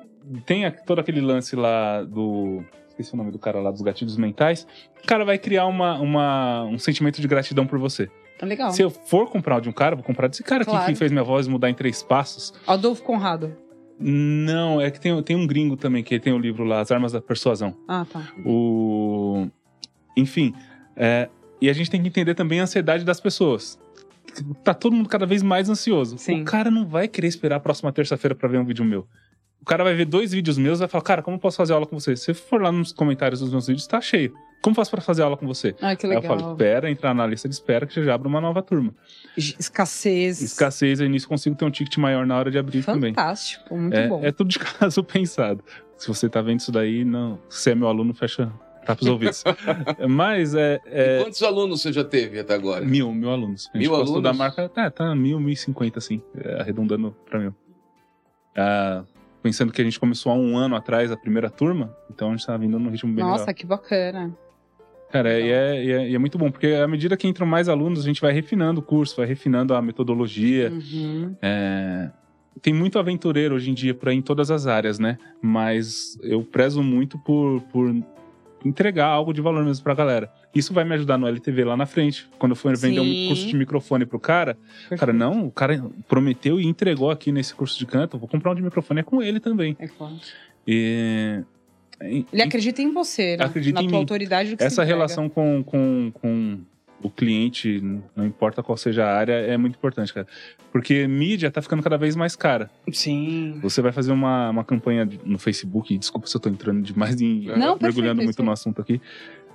Speaker 4: tem todo aquele lance lá do. Esqueci o nome do cara lá, dos gatilhos mentais. O cara vai criar uma, uma- um sentimento de gratidão por você.
Speaker 3: Tá legal.
Speaker 4: Se eu for comprar de um cara, vou comprar desse cara aqui
Speaker 3: Claro.
Speaker 4: que fez minha voz mudar em três passos.
Speaker 3: Adolfo Conrado.
Speaker 4: Não, é que tem, tem um gringo também que tem o livro lá, As Armas da Persuasão.
Speaker 3: Ah, tá.
Speaker 4: O... Enfim, é, e a gente tem que entender também a ansiedade das pessoas. Tá todo mundo cada vez mais ansioso.
Speaker 3: Sim.
Speaker 4: O cara não vai querer esperar a próxima terça-feira pra ver um vídeo meu. O cara vai ver dois vídeos meus e vai falar, cara, como eu posso fazer aula com você? Se você for lá nos comentários dos meus vídeos, tá cheio. Como faço pra fazer aula com você?
Speaker 3: Ah, que
Speaker 4: Aí eu
Speaker 3: legal.
Speaker 4: falo, espera, entrar na lista de espera que já abre uma nova turma.
Speaker 3: Escassez.
Speaker 4: Escassez, aí nisso consigo ter um ticket maior na hora de abrir também.
Speaker 3: Fantástico, muito
Speaker 4: É,
Speaker 3: bom.
Speaker 4: é tudo de [LAUGHS] caso pensado. Se você tá vendo isso daí, não. Se é meu aluno, fecha. Tapa os ouvidos. [LAUGHS] Mas é. é
Speaker 2: Quantos alunos você já teve até agora?
Speaker 4: mil, mil alunos. A gente
Speaker 2: Mil alunos?
Speaker 4: estudar a marca. Tá, tá mil, mil e cinquenta, assim. é, arredondando pra mil. Ah, pensando que a gente começou há um ano atrás, a primeira turma, então a gente tá vindo num ritmo bem
Speaker 3: Nossa,
Speaker 4: legal.
Speaker 3: que bacana.
Speaker 4: Cara, e é, e é, e é muito bom, porque à medida que entram mais alunos, a gente vai refinando o curso, vai refinando a metodologia.
Speaker 3: Uhum.
Speaker 4: É, tem muito aventureiro hoje em dia por aí em todas as áreas, né? Mas eu prezo muito por, por entregar algo de valor mesmo pra galera. Isso vai me ajudar no LTV lá na frente. Quando eu for vender
Speaker 3: Sim.
Speaker 4: um curso de microfone pro cara, cara, não, o cara prometeu e entregou aqui nesse curso de canto, eu vou comprar um de microfone, é com ele também.
Speaker 3: É claro.
Speaker 4: E,
Speaker 3: Ele acredita em você, né?
Speaker 4: Acredita
Speaker 3: na
Speaker 4: em
Speaker 3: tua
Speaker 4: mim.
Speaker 3: autoridade do que
Speaker 4: essa relação com, com, com o cliente, não importa qual seja a área, é muito importante, cara. Porque mídia tá ficando cada vez mais cara.
Speaker 3: Sim.
Speaker 4: Você vai fazer uma, uma campanha no Facebook, desculpa se eu tô entrando demais em
Speaker 2: Não,
Speaker 4: mergulhando
Speaker 3: perfeito,
Speaker 4: muito no assunto aqui.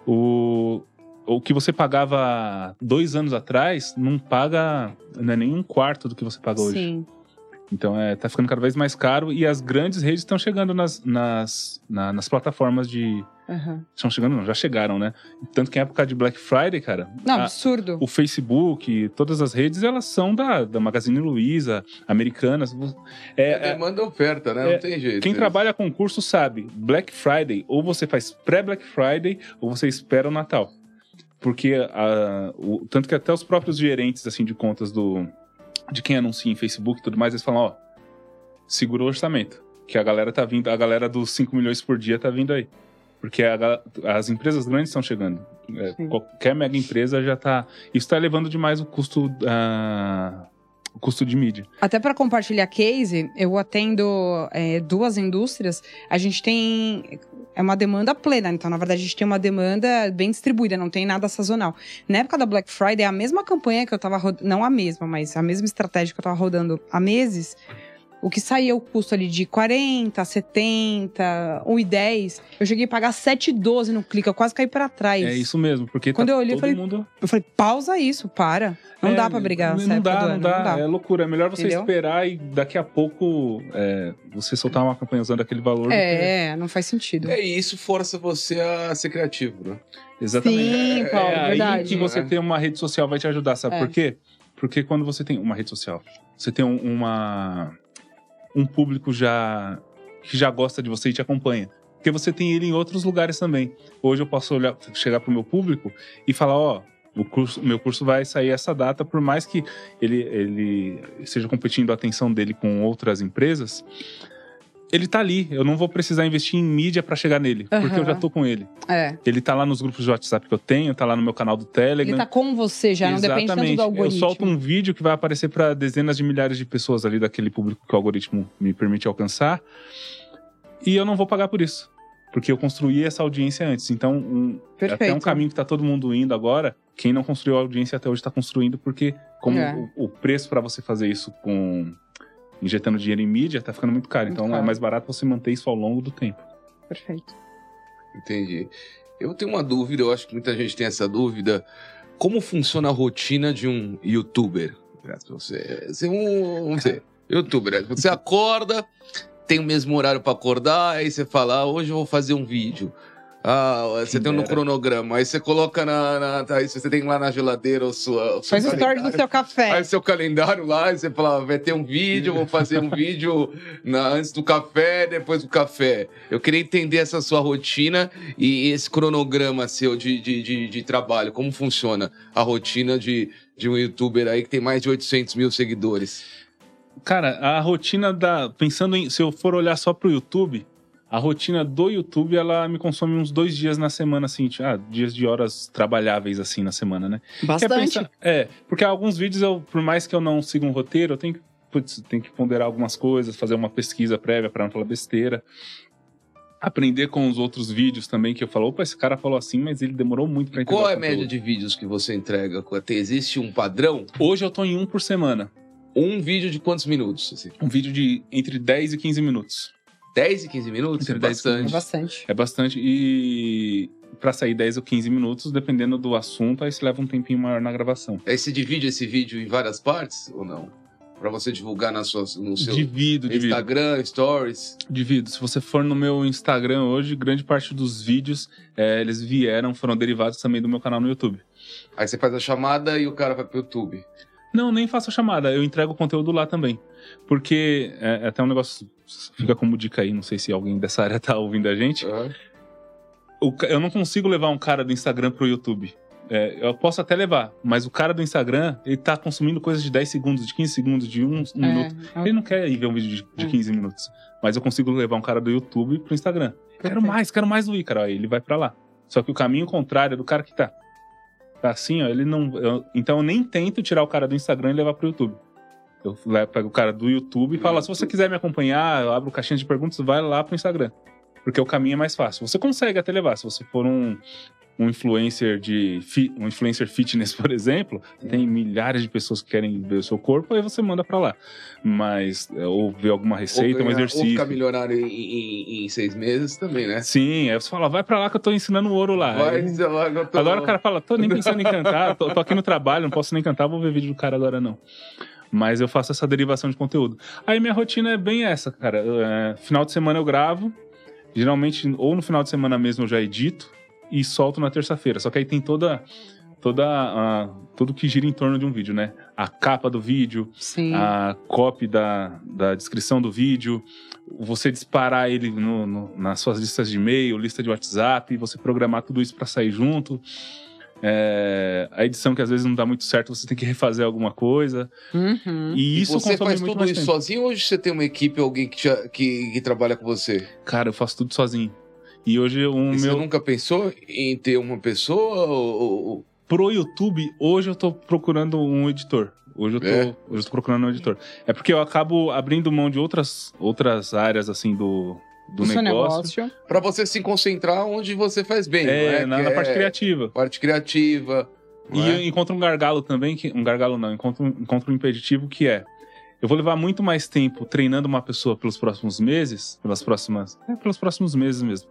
Speaker 4: O, o que você pagava dois anos atrás não paga, não é nem um quarto do que você paga hoje.
Speaker 3: Sim.
Speaker 4: Então é, tá ficando cada vez mais caro e as grandes redes estão chegando nas, nas, na- nas plataformas de.
Speaker 3: Aham.
Speaker 4: Estão chegando, não, já chegaram, né? Tanto que em época de Black Friday, cara,
Speaker 3: Não,
Speaker 4: a-
Speaker 3: absurdo.
Speaker 4: o Facebook, todas as redes, elas são da, da Magazine Luiza, americanas. É,
Speaker 2: É
Speaker 4: é-
Speaker 2: demanda e oferta, né?
Speaker 4: é,
Speaker 2: Não tem jeito.
Speaker 4: quem trabalha com curso sabe, Black Friday, ou você faz pré-Black Friday, ou você espera o Natal. Porque, a- o- tanto que até os próprios gerentes assim, de contas do, de quem anuncia em Facebook e tudo mais, eles falam, ó, segura o orçamento, que a galera tá vindo, a galera dos 5 milhões por dia tá vindo aí. Porque a as empresas grandes estão chegando. É, qualquer mega empresa já tá... Isso tá elevando demais o custo, ah, o custo de mídia.
Speaker 3: Até para compartilhar case, eu atendo é, duas indústrias. A gente tem é uma demanda plena, então na verdade a gente tem uma demanda bem distribuída, não tem nada sazonal. Na época da Black Friday, a mesma campanha que eu tava rodando, não a mesma, mas a mesma estratégia que eu tava rodando há meses, o que saía o custo ali de 40, 70, 1,10, eu cheguei a pagar 7,12 no clique, eu quase caí pra trás.
Speaker 4: É isso mesmo, porque
Speaker 3: Quando
Speaker 4: tá
Speaker 3: eu olhei, eu
Speaker 4: todo
Speaker 3: falei,
Speaker 4: mundo...
Speaker 3: Eu falei, pausa isso, para. Não
Speaker 4: É,
Speaker 3: dá pra brigar
Speaker 4: Não,
Speaker 3: época
Speaker 4: dá, não dá,
Speaker 3: não dá.
Speaker 4: É loucura. É melhor você
Speaker 3: Entendeu?
Speaker 4: esperar e daqui a pouco é, você soltar uma campanha usando aquele valor.
Speaker 3: É, não faz sentido.
Speaker 2: É, e isso força você a ser criativo, né?
Speaker 4: Exatamente.
Speaker 3: Sim,
Speaker 4: é,
Speaker 3: Paulo,
Speaker 4: é aí
Speaker 3: verdade.
Speaker 4: que você
Speaker 2: É.
Speaker 4: ter uma rede social vai te ajudar, sabe
Speaker 3: É.
Speaker 4: por quê? Porque quando você tem uma rede social, você tem um, uma um público já que já gosta de você e te acompanha. Porque você tem ele em outros lugares também. Hoje eu posso olhar, chegar pro meu público e falar, ó, o curso, meu curso vai sair essa data, por mais que ele, ele esteja competindo a atenção dele com outras empresas, ele tá ali. Eu não vou precisar investir em mídia para chegar nele, porque eu já tô com ele.
Speaker 3: É.
Speaker 4: Ele tá lá nos grupos de WhatsApp que eu tenho, tá lá no meu canal do Telegram.
Speaker 3: Ele tá com você já, não depende tanto do algoritmo.
Speaker 4: Eu solto um vídeo que vai aparecer para dezenas de milhares de pessoas ali daquele público que o algoritmo me permite alcançar. E eu não vou pagar por isso. Porque eu construí essa audiência antes. Então, um, é até um caminho que tá todo mundo indo agora. Quem não construiu a audiência até hoje está construindo, porque como
Speaker 3: É.
Speaker 4: o, o preço para você fazer isso com injetando dinheiro em mídia tá ficando muito caro.
Speaker 3: Muito
Speaker 4: então é
Speaker 3: caro.
Speaker 4: mais barato você manter isso ao longo do tempo.
Speaker 3: Perfeito.
Speaker 2: Entendi. Eu tenho uma dúvida, eu acho que muita gente tem essa dúvida. Como funciona a rotina de um youtuber? Você, você é um, vamos dizer, [LAUGHS] youtuber. Você acorda, tem o mesmo horário para acordar, aí você fala, ah, hoje eu vou fazer um vídeo. Ah, você
Speaker 4: Quem
Speaker 2: tem um
Speaker 4: dera.
Speaker 2: cronograma, aí você coloca na, na aí você tem lá na geladeira o sua, o seu
Speaker 3: Faz o story do seu café.
Speaker 2: Aí seu calendário lá, e você fala, "Ah, vai ter um vídeo, vou fazer um vídeo na- antes do café, depois do café. Eu queria entender essa sua rotina e esse cronograma seu de, de, de, de trabalho. Como funciona a rotina de, de um youtuber aí que tem mais de 800 mil seguidores?
Speaker 4: Cara, a rotina da. Pensando em. Se eu for olhar só pro YouTube, a rotina do YouTube, ela me consome uns dois dias na semana, assim, tipo, ah, dias de horas trabalháveis, assim, na semana, né? Que é
Speaker 3: Bastante.
Speaker 4: pensar- É, porque alguns vídeos, eu, por mais que eu não siga um roteiro, eu tenho que, putz, tenho que ponderar algumas coisas, fazer uma pesquisa prévia pra não falar besteira. Aprender com os outros vídeos também, que eu falo, opa, esse cara falou assim, mas ele demorou muito pra entender.
Speaker 2: Qual é a média
Speaker 4: conteúdo."
Speaker 2: de vídeos que você entrega? Existe um padrão?
Speaker 4: Hoje eu tô em um por semana.
Speaker 2: Um vídeo de quantos minutos? assim?
Speaker 4: Um vídeo de entre 10 e 15 minutos.
Speaker 2: 10 e 15 minutos? É
Speaker 4: 10 e 15
Speaker 3: É
Speaker 2: bastante.
Speaker 3: bastante.
Speaker 4: É bastante. E pra sair 10 ou 15 minutos, dependendo do assunto, aí se leva um tempinho maior na gravação.
Speaker 2: Aí você divide esse vídeo em várias partes ou não? Pra você divulgar na sua, no seu
Speaker 4: Divido, divido.
Speaker 2: Instagram, Stories.
Speaker 4: Divido. Se você for no meu Instagram hoje, grande parte dos vídeos, é, eles vieram, foram derivados também do meu canal no YouTube.
Speaker 2: Aí você faz a chamada e o cara vai pro YouTube.
Speaker 4: Não, nem faço a chamada, eu entrego o conteúdo lá também. Porque é, é até um negócio, fica como dica aí, não sei se alguém dessa área [LAUGHS] tá ouvindo a gente.
Speaker 2: Aham.
Speaker 4: O eu não consigo levar um cara do Instagram pro YouTube. É, eu posso até levar, mas o cara do Instagram, ele tá consumindo coisas de 10 segundos, de 15 segundos, de 1 um, minuto.
Speaker 3: É,
Speaker 4: Ele não quer ir ver um vídeo de, de
Speaker 3: Hum.
Speaker 4: 15 minutos. Mas eu consigo levar um cara do YouTube pro Instagram. Quero
Speaker 3: Perfeito.
Speaker 4: mais, quero mais do Ícaro. Aí ele vai pra lá. Só que o caminho contrário é do cara que tá. Tá assim, ó, ele não. eu- então eu nem tento tirar o cara do Instagram e levar pro YouTube. Eu pego o cara do YouTube e falo: se você quiser me acompanhar, eu abro caixinha de perguntas, vai lá pro Instagram. Porque o caminho é mais fácil. Você consegue até levar. Se você for um, um influencer de um influencer fitness, [LAUGHS] por exemplo, tem milhares de pessoas que querem ver o seu corpo, aí você manda pra lá. Mas é, ou ver alguma receita,
Speaker 2: ou
Speaker 4: um
Speaker 2: ganhar- Ou
Speaker 4: exercício.
Speaker 2: ficar milionário em, em- em seis meses também, né?
Speaker 4: Sim, aí você fala, vai pra lá que eu tô ensinando ouro lá.
Speaker 2: Vai
Speaker 4: Aí-
Speaker 2: lá tô...
Speaker 4: Agora o cara fala, tô nem pensando em cantar, tô, tô aqui no trabalho, não posso nem cantar, vou ver vídeo do cara agora não. Mas eu faço essa derivação de conteúdo. Aí minha rotina é bem essa, cara. É, final de semana eu gravo, geralmente ou no final de semana mesmo eu já edito e solto na terça-feira. Só que aí tem toda toda a, tudo que gira em torno de um vídeo, né? A capa do vídeo,
Speaker 3: Sim.
Speaker 4: a copy da, da descrição do vídeo, você disparar ele no- no- nas suas listas de e-mail, lista de WhatsApp, você programar tudo isso para sair junto. É, a edição que às vezes não dá muito certo, você tem que refazer alguma coisa.
Speaker 3: Uhum.
Speaker 4: E
Speaker 2: E
Speaker 4: isso
Speaker 2: você
Speaker 4: consome
Speaker 2: faz
Speaker 4: muito
Speaker 2: tudo isso
Speaker 4: tempo.
Speaker 2: sozinho ou hoje você tem uma equipe, alguém que, te- que, que trabalha com você?
Speaker 4: Cara, eu faço tudo sozinho. E hoje o
Speaker 2: E você
Speaker 4: meu
Speaker 2: nunca pensou em ter uma pessoa ou-
Speaker 4: pro YouTube, hoje eu tô procurando um editor. Hoje eu tô,
Speaker 2: É?
Speaker 4: hoje eu tô procurando um editor. É porque eu acabo abrindo mão de outras outras áreas assim do do negócio.
Speaker 3: negócio.
Speaker 2: Pra você se concentrar onde você faz bem, não
Speaker 4: É,
Speaker 2: é?
Speaker 4: na, na
Speaker 2: é
Speaker 4: parte criativa.
Speaker 2: Parte criativa.
Speaker 4: E
Speaker 2: não
Speaker 4: eu
Speaker 2: é?
Speaker 4: encontro um gargalo também, que, um gargalo não, encontro, encontro um impeditivo que é eu vou levar muito mais tempo treinando uma pessoa pelos próximos meses, pelas próximas, é, pelos próximos meses mesmo,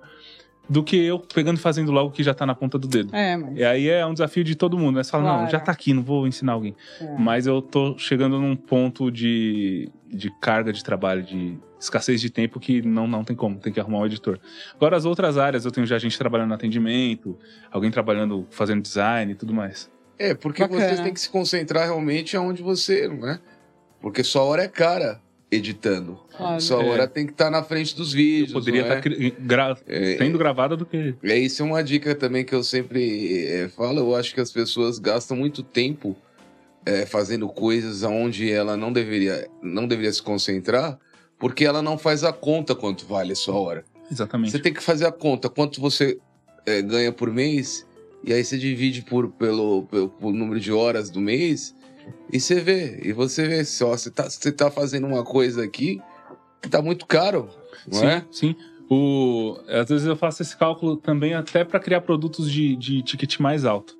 Speaker 4: do que eu pegando e fazendo logo que já tá na ponta do dedo.
Speaker 3: É, mas.
Speaker 4: E aí é um desafio de todo mundo, né? Você fala, não,
Speaker 3: Claro.
Speaker 4: já tá aqui, não vou ensinar alguém.
Speaker 3: É.
Speaker 4: Mas eu tô chegando num ponto de, de carga de trabalho, de escassez de tempo que não, não tem como, tem que arrumar um editor. Agora, as outras áreas, eu tenho já gente trabalhando no atendimento, alguém trabalhando, fazendo design e tudo mais.
Speaker 2: É, porque
Speaker 3: Bacana.
Speaker 2: você tem que se concentrar realmente aonde você, não é? Porque sua hora é cara editando.
Speaker 3: Claro.
Speaker 2: Sua
Speaker 4: É.
Speaker 2: hora tem que estar na frente dos vídeos.
Speaker 4: Eu poderia
Speaker 2: não é?
Speaker 4: estar gra
Speaker 2: É,
Speaker 4: sendo gravada do que.
Speaker 2: É, isso é uma dica também que eu sempre é, falo. Eu acho que as pessoas gastam muito tempo é, fazendo coisas onde ela não deveria, não deveria se concentrar, porque ela não faz a conta quanto vale a sua hora.
Speaker 4: Exatamente.
Speaker 2: Você tem que fazer a conta quanto você é, ganha por mês, e aí você divide por, pelo, pelo, pelo número de horas do mês, e você vê. E você vê se você, tá, você tá fazendo uma coisa aqui que tá muito caro, não
Speaker 4: sim,
Speaker 2: é?
Speaker 4: sim. O, às vezes eu faço esse cálculo também até para criar produtos de, de ticket mais alto.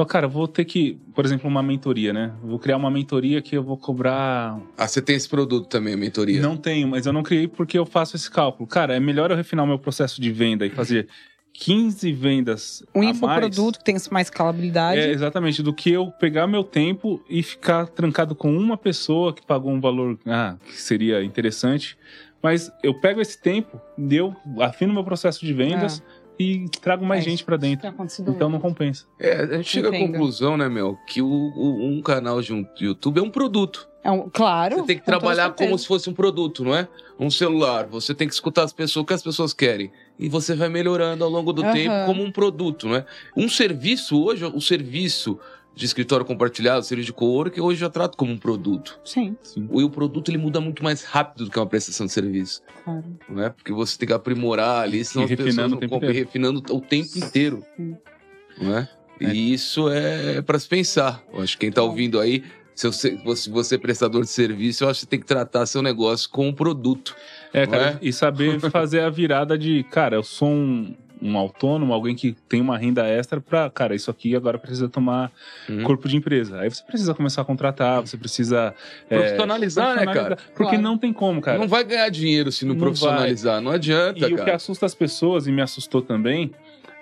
Speaker 4: Eu falo, cara, eu vou ter que, por exemplo, uma mentoria, né? Eu Vou criar uma mentoria que eu vou cobrar.
Speaker 2: Ah, você tem esse produto também, a mentoria.
Speaker 4: Não tenho, mas eu não criei porque eu faço esse cálculo. Cara, é melhor eu refinar o meu processo de venda e fazer 15 vendas
Speaker 3: Um
Speaker 4: a mais.
Speaker 3: infoproduto que tem mais escalabilidade.
Speaker 4: É, exatamente, do que eu pegar meu tempo e ficar trancado com uma pessoa que pagou um valor ah, que seria interessante. Mas eu pego esse tempo, eu afino meu processo de vendas e trago mais
Speaker 3: É,
Speaker 4: gente pra
Speaker 3: Isso
Speaker 4: dentro.
Speaker 3: acontecido
Speaker 4: Então não compensa.
Speaker 2: É, a gente chega à conclusão, né, Mel, que o, o- um canal de um YouTube é um produto.
Speaker 3: É um- claro.
Speaker 2: Você tem que
Speaker 3: com
Speaker 2: trabalhar como se fosse um produto, não é? Um celular. Você tem que escutar as pessoas o que as pessoas querem. E você vai melhorando ao longo do
Speaker 3: Aham.
Speaker 2: tempo como um produto, não é? Um serviço hoje, o serviço de escritório compartilhado, serviço de coworking, hoje eu já trato como um produto.
Speaker 3: Sim,
Speaker 4: Sim.
Speaker 2: E o produto ele muda muito mais rápido do que uma prestação de serviço,
Speaker 3: claro.
Speaker 2: não é? Porque você tem que aprimorar ali, senão
Speaker 4: E
Speaker 2: as pessoas
Speaker 4: refinando
Speaker 2: não
Speaker 4: o tempo
Speaker 2: compram, e
Speaker 4: inteiro.
Speaker 2: refinando o tempo inteiro,
Speaker 3: Sim.
Speaker 2: não é?
Speaker 4: É.
Speaker 2: E isso é para se pensar. Eu acho que quem tá ouvindo aí, se você, se você é prestador de serviço, eu acho que você tem que tratar seu negócio como um produto.
Speaker 4: É, cara,
Speaker 2: é?
Speaker 4: e saber [LAUGHS] fazer a virada de, cara, eu sou um, um autônomo, alguém que tem uma renda extra pra, cara, isso aqui agora precisa tomar
Speaker 2: Uhum.
Speaker 4: corpo de empresa. Aí você precisa começar a contratar, você precisa. é,
Speaker 2: Profissionalizar, né, cara?
Speaker 4: Porque
Speaker 3: Claro.
Speaker 4: não tem como, cara.
Speaker 2: Não vai ganhar dinheiro se não,
Speaker 4: Não
Speaker 2: profissionalizar. Não adianta,
Speaker 4: E o que
Speaker 2: cara.
Speaker 4: assusta as pessoas, e me assustou também,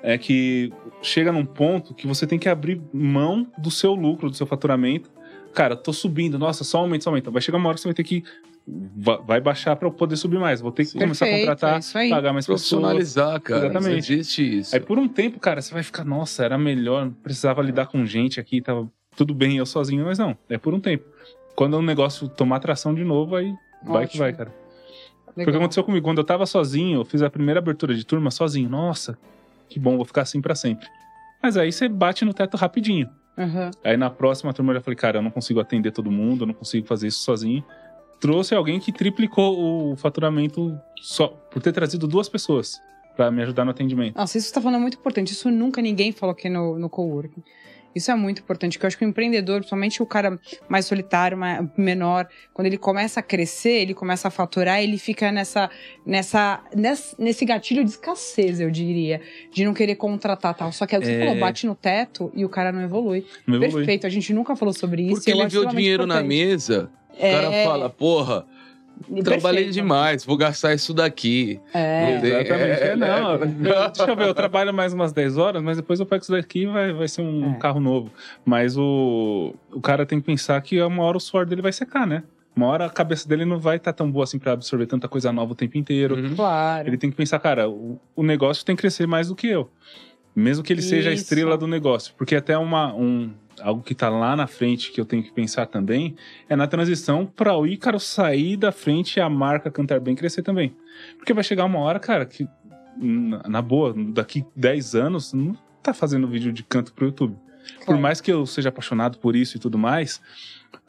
Speaker 4: é que chega num ponto que você tem que abrir mão do seu lucro, do seu faturamento. Cara, tô subindo, nossa, só aumenta, só aumenta. Vai chegar uma hora que você vai ter que. Va- Vai baixar pra eu poder subir mais. Vou ter que começar a
Speaker 3: Perfeito,
Speaker 4: contratar,
Speaker 3: é isso aí.
Speaker 4: pagar mais pessoas.
Speaker 2: Profissionalizar, cara.
Speaker 4: Exatamente.
Speaker 2: Existe isso.
Speaker 4: Aí por um tempo, cara, você vai ficar, nossa, era melhor, não precisava lidar com gente aqui, tava tudo bem eu sozinho, mas não, é por um tempo. Quando o negócio tomar tração de novo, aí vai que
Speaker 3: Ótimo.
Speaker 4: vai, cara. Foi o que
Speaker 3: Legal.
Speaker 4: aconteceu comigo. Quando eu tava sozinho, eu fiz a primeira abertura de turma sozinho. Nossa, que bom, vou ficar assim pra sempre. Mas aí você bate no teto rapidinho.
Speaker 3: Aham.
Speaker 4: Aí na próxima turma eu já falei, cara, eu não consigo atender todo mundo, eu não consigo fazer isso sozinho. Trouxe alguém que triplicou o faturamento só por ter trazido duas pessoas pra me ajudar no atendimento.
Speaker 3: Nossa, isso que você tá falando é muito importante. Isso nunca ninguém falou aqui no, no coworking. Isso é muito importante, porque eu acho que o empreendedor, principalmente o cara mais solitário, mais, menor, quando ele começa a crescer, ele começa a faturar, ele fica nessa, nessa, nesse, nesse gatilho de escassez, eu diria, de não querer contratar tal. Só que é o que você
Speaker 4: É.
Speaker 3: falou, bate no teto e o cara não evolui.
Speaker 4: Não evolui.
Speaker 3: Perfeito, a gente nunca falou sobre isso.
Speaker 2: Porque
Speaker 3: e eu
Speaker 2: ele
Speaker 3: acho
Speaker 2: vê o dinheiro na
Speaker 3: importante.
Speaker 2: mesa,
Speaker 3: É,
Speaker 2: o cara fala, porra, trabalhei
Speaker 3: perfeito.
Speaker 2: demais, vou gastar isso daqui.
Speaker 3: É.
Speaker 4: Exatamente.
Speaker 2: é,
Speaker 4: É, não,
Speaker 2: é. [LAUGHS]
Speaker 4: deixa eu ver, eu trabalho mais umas 10 horas, mas depois eu pego isso daqui e vai, vai ser um
Speaker 3: É.
Speaker 4: carro novo. Mas o, o cara tem que pensar que uma hora o suor dele vai secar, né? Uma hora a cabeça dele não vai estar tão boa assim pra absorver tanta coisa nova o tempo inteiro.
Speaker 2: Uhum.
Speaker 3: Claro.
Speaker 4: Ele tem que pensar, cara, o, o negócio tem que crescer mais do que eu. Mesmo que ele seja a
Speaker 3: Isso.
Speaker 4: estrela do negócio. Porque até uma, um, algo que tá lá na frente que eu tenho que pensar também é na transição para o Ícaro sair da frente e a marca Cantar Bem crescer também. Porque vai chegar uma hora, cara, que na, boa, daqui 10 anos, não tá fazendo vídeo de canto pro YouTube. Por
Speaker 3: Claro.
Speaker 4: mais que eu seja apaixonado por isso e tudo mais,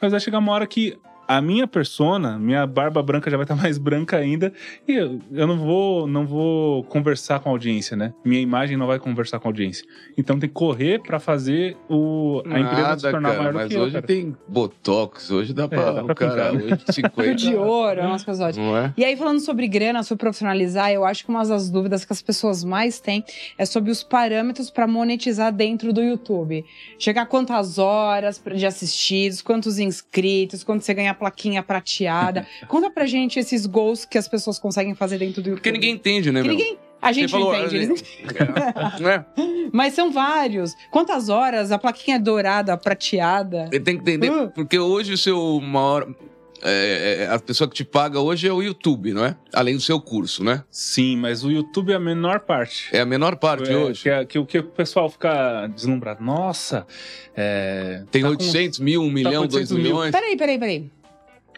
Speaker 4: mas vai chegar uma hora que a minha persona, minha barba branca já vai estar [LAUGHS] mais branca ainda, e eu, eu não vou não vou conversar com a audiência, né? Minha imagem não vai conversar com a audiência. Então tem que correr pra fazer o, a empresa se
Speaker 2: Nada,
Speaker 4: tornar
Speaker 2: cara,
Speaker 4: maior do
Speaker 2: mas
Speaker 4: que eu,
Speaker 2: hoje
Speaker 4: cara.
Speaker 2: tem botox, hoje dá pra,
Speaker 4: dá pra
Speaker 2: o cara,
Speaker 4: pintar, né?
Speaker 2: hoje 50.
Speaker 3: de ouro, é umas coisas ótimas.
Speaker 2: Não é?
Speaker 3: E aí, falando sobre grana, sobre profissionalizar, eu acho que uma das dúvidas que as pessoas mais têm é sobre os parâmetros para monetizar dentro do YouTube. Chegar a quantas horas de assistidos, quantos inscritos, quanto você ganha plaquinha prateada. [LAUGHS] Conta pra gente esses gols que as pessoas conseguem fazer dentro do YouTube.
Speaker 2: Porque ninguém entende, né,
Speaker 3: Que
Speaker 2: meu?
Speaker 3: ninguém. A gente
Speaker 2: falou, [LAUGHS]
Speaker 3: não entende,
Speaker 2: a
Speaker 3: eles
Speaker 2: gente- né?
Speaker 3: Mas são vários. Quantas horas? A plaquinha é dourada, prateada.
Speaker 2: Ele tem que entender,
Speaker 3: Uh.
Speaker 2: porque hoje o seu maior. é, é, a pessoa que te paga hoje é o YouTube, não é? Além do seu curso, né?
Speaker 4: Sim, mas o YouTube é a menor parte.
Speaker 2: É a menor parte
Speaker 4: É,
Speaker 2: hoje.
Speaker 4: Que, é- que o que o pessoal fica deslumbrado. Nossa, é,
Speaker 2: Tem
Speaker 4: tá com-
Speaker 2: 800 mil, 1 milhão, 2
Speaker 4: 800 mil.
Speaker 2: milhões.
Speaker 3: Peraí, peraí, peraí.